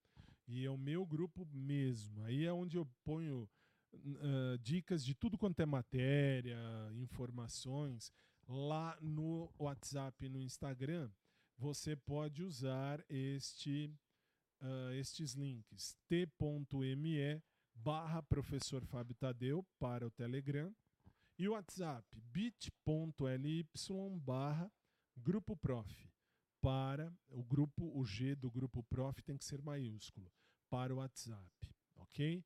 e é o meu grupo mesmo. Aí é onde eu ponho uh, dicas de tudo quanto é matéria, informações. Lá no WhatsApp e no Instagram, você pode usar este, uh, estes links. t.me barra professor Fábio Tadeu para o Telegram e o WhatsApp bit.ly barra grupo prof para o grupo, o G do grupo Prof tem que ser maiúsculo, para o WhatsApp, ok?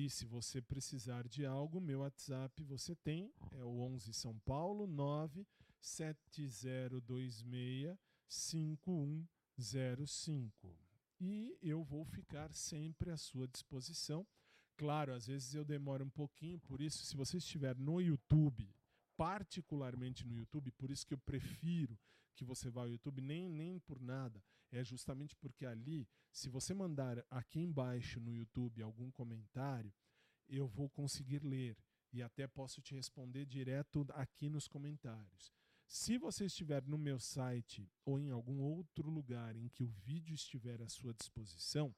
E se você precisar de algo, meu WhatsApp você tem, é o 11 São Paulo 97026 5105. E eu vou ficar sempre à sua disposição. Claro, às vezes eu demoro um pouquinho, por isso, se você estiver no YouTube, particularmente no YouTube, por isso que eu prefiro que você vá ao YouTube, nem, nem por nada. É justamente porque ali, se você mandar aqui embaixo no YouTube algum comentário, eu vou conseguir ler e até posso te responder direto aqui nos comentários. Se você estiver no meu site ou em algum outro lugar em que o vídeo estiver à sua disposição,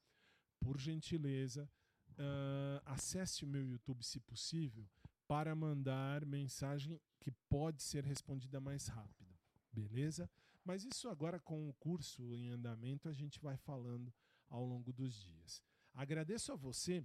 por gentileza, uh, acesse o meu YouTube, se possível, para mandar mensagem que pode ser respondida mais rápido. Beleza? Mas isso agora com o curso em andamento a gente vai falando ao longo dos dias. Agradeço a você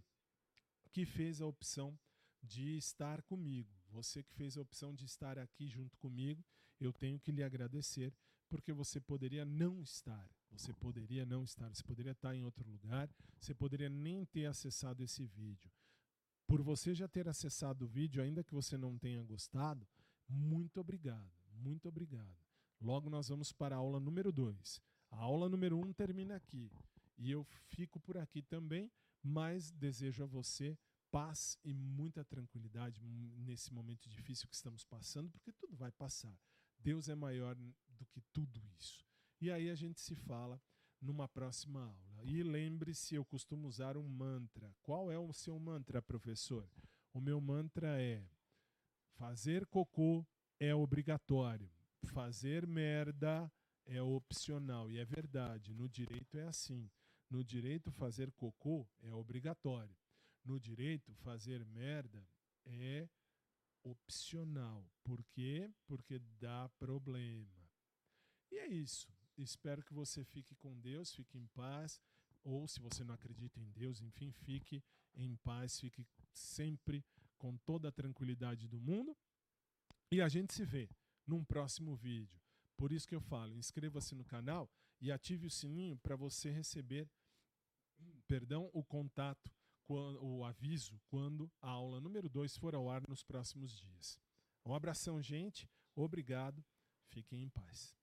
que fez a opção de estar comigo. Você que fez a opção de estar aqui junto comigo, eu tenho que lhe agradecer, porque você poderia não estar. Você poderia não estar, você poderia estar em outro lugar, você poderia nem ter acessado esse vídeo. Por você já ter acessado o vídeo, ainda que você não tenha gostado, muito obrigado, muito obrigado. Logo nós vamos para a aula número 2. A aula número 1 um termina aqui. E eu fico por aqui também, mas desejo a você paz e muita tranquilidade nesse momento difícil que estamos passando, porque tudo vai passar. Deus é maior do que tudo isso. E aí a gente se fala numa próxima aula. E lembre-se, eu costumo usar um mantra. Qual é o seu mantra, professor? O meu mantra é: fazer cocô é obrigatório, fazer merda é opcional. E é verdade, no direito é assim. No direito, fazer cocô é obrigatório. No direito, fazer merda é opcional. Por quê? Porque dá problema. E é isso. Espero que você fique com Deus, fique em paz. Ou se você não acredita em Deus, enfim, fique em paz, fique sempre com toda a tranquilidade do mundo. E a gente se vê num próximo vídeo. Por isso que eu falo, inscreva-se no canal e ative o sininho para você receber, perdão, o contato o aviso quando a aula número 2 for ao ar nos próximos dias. Um abração, gente. Obrigado. Fiquem em paz.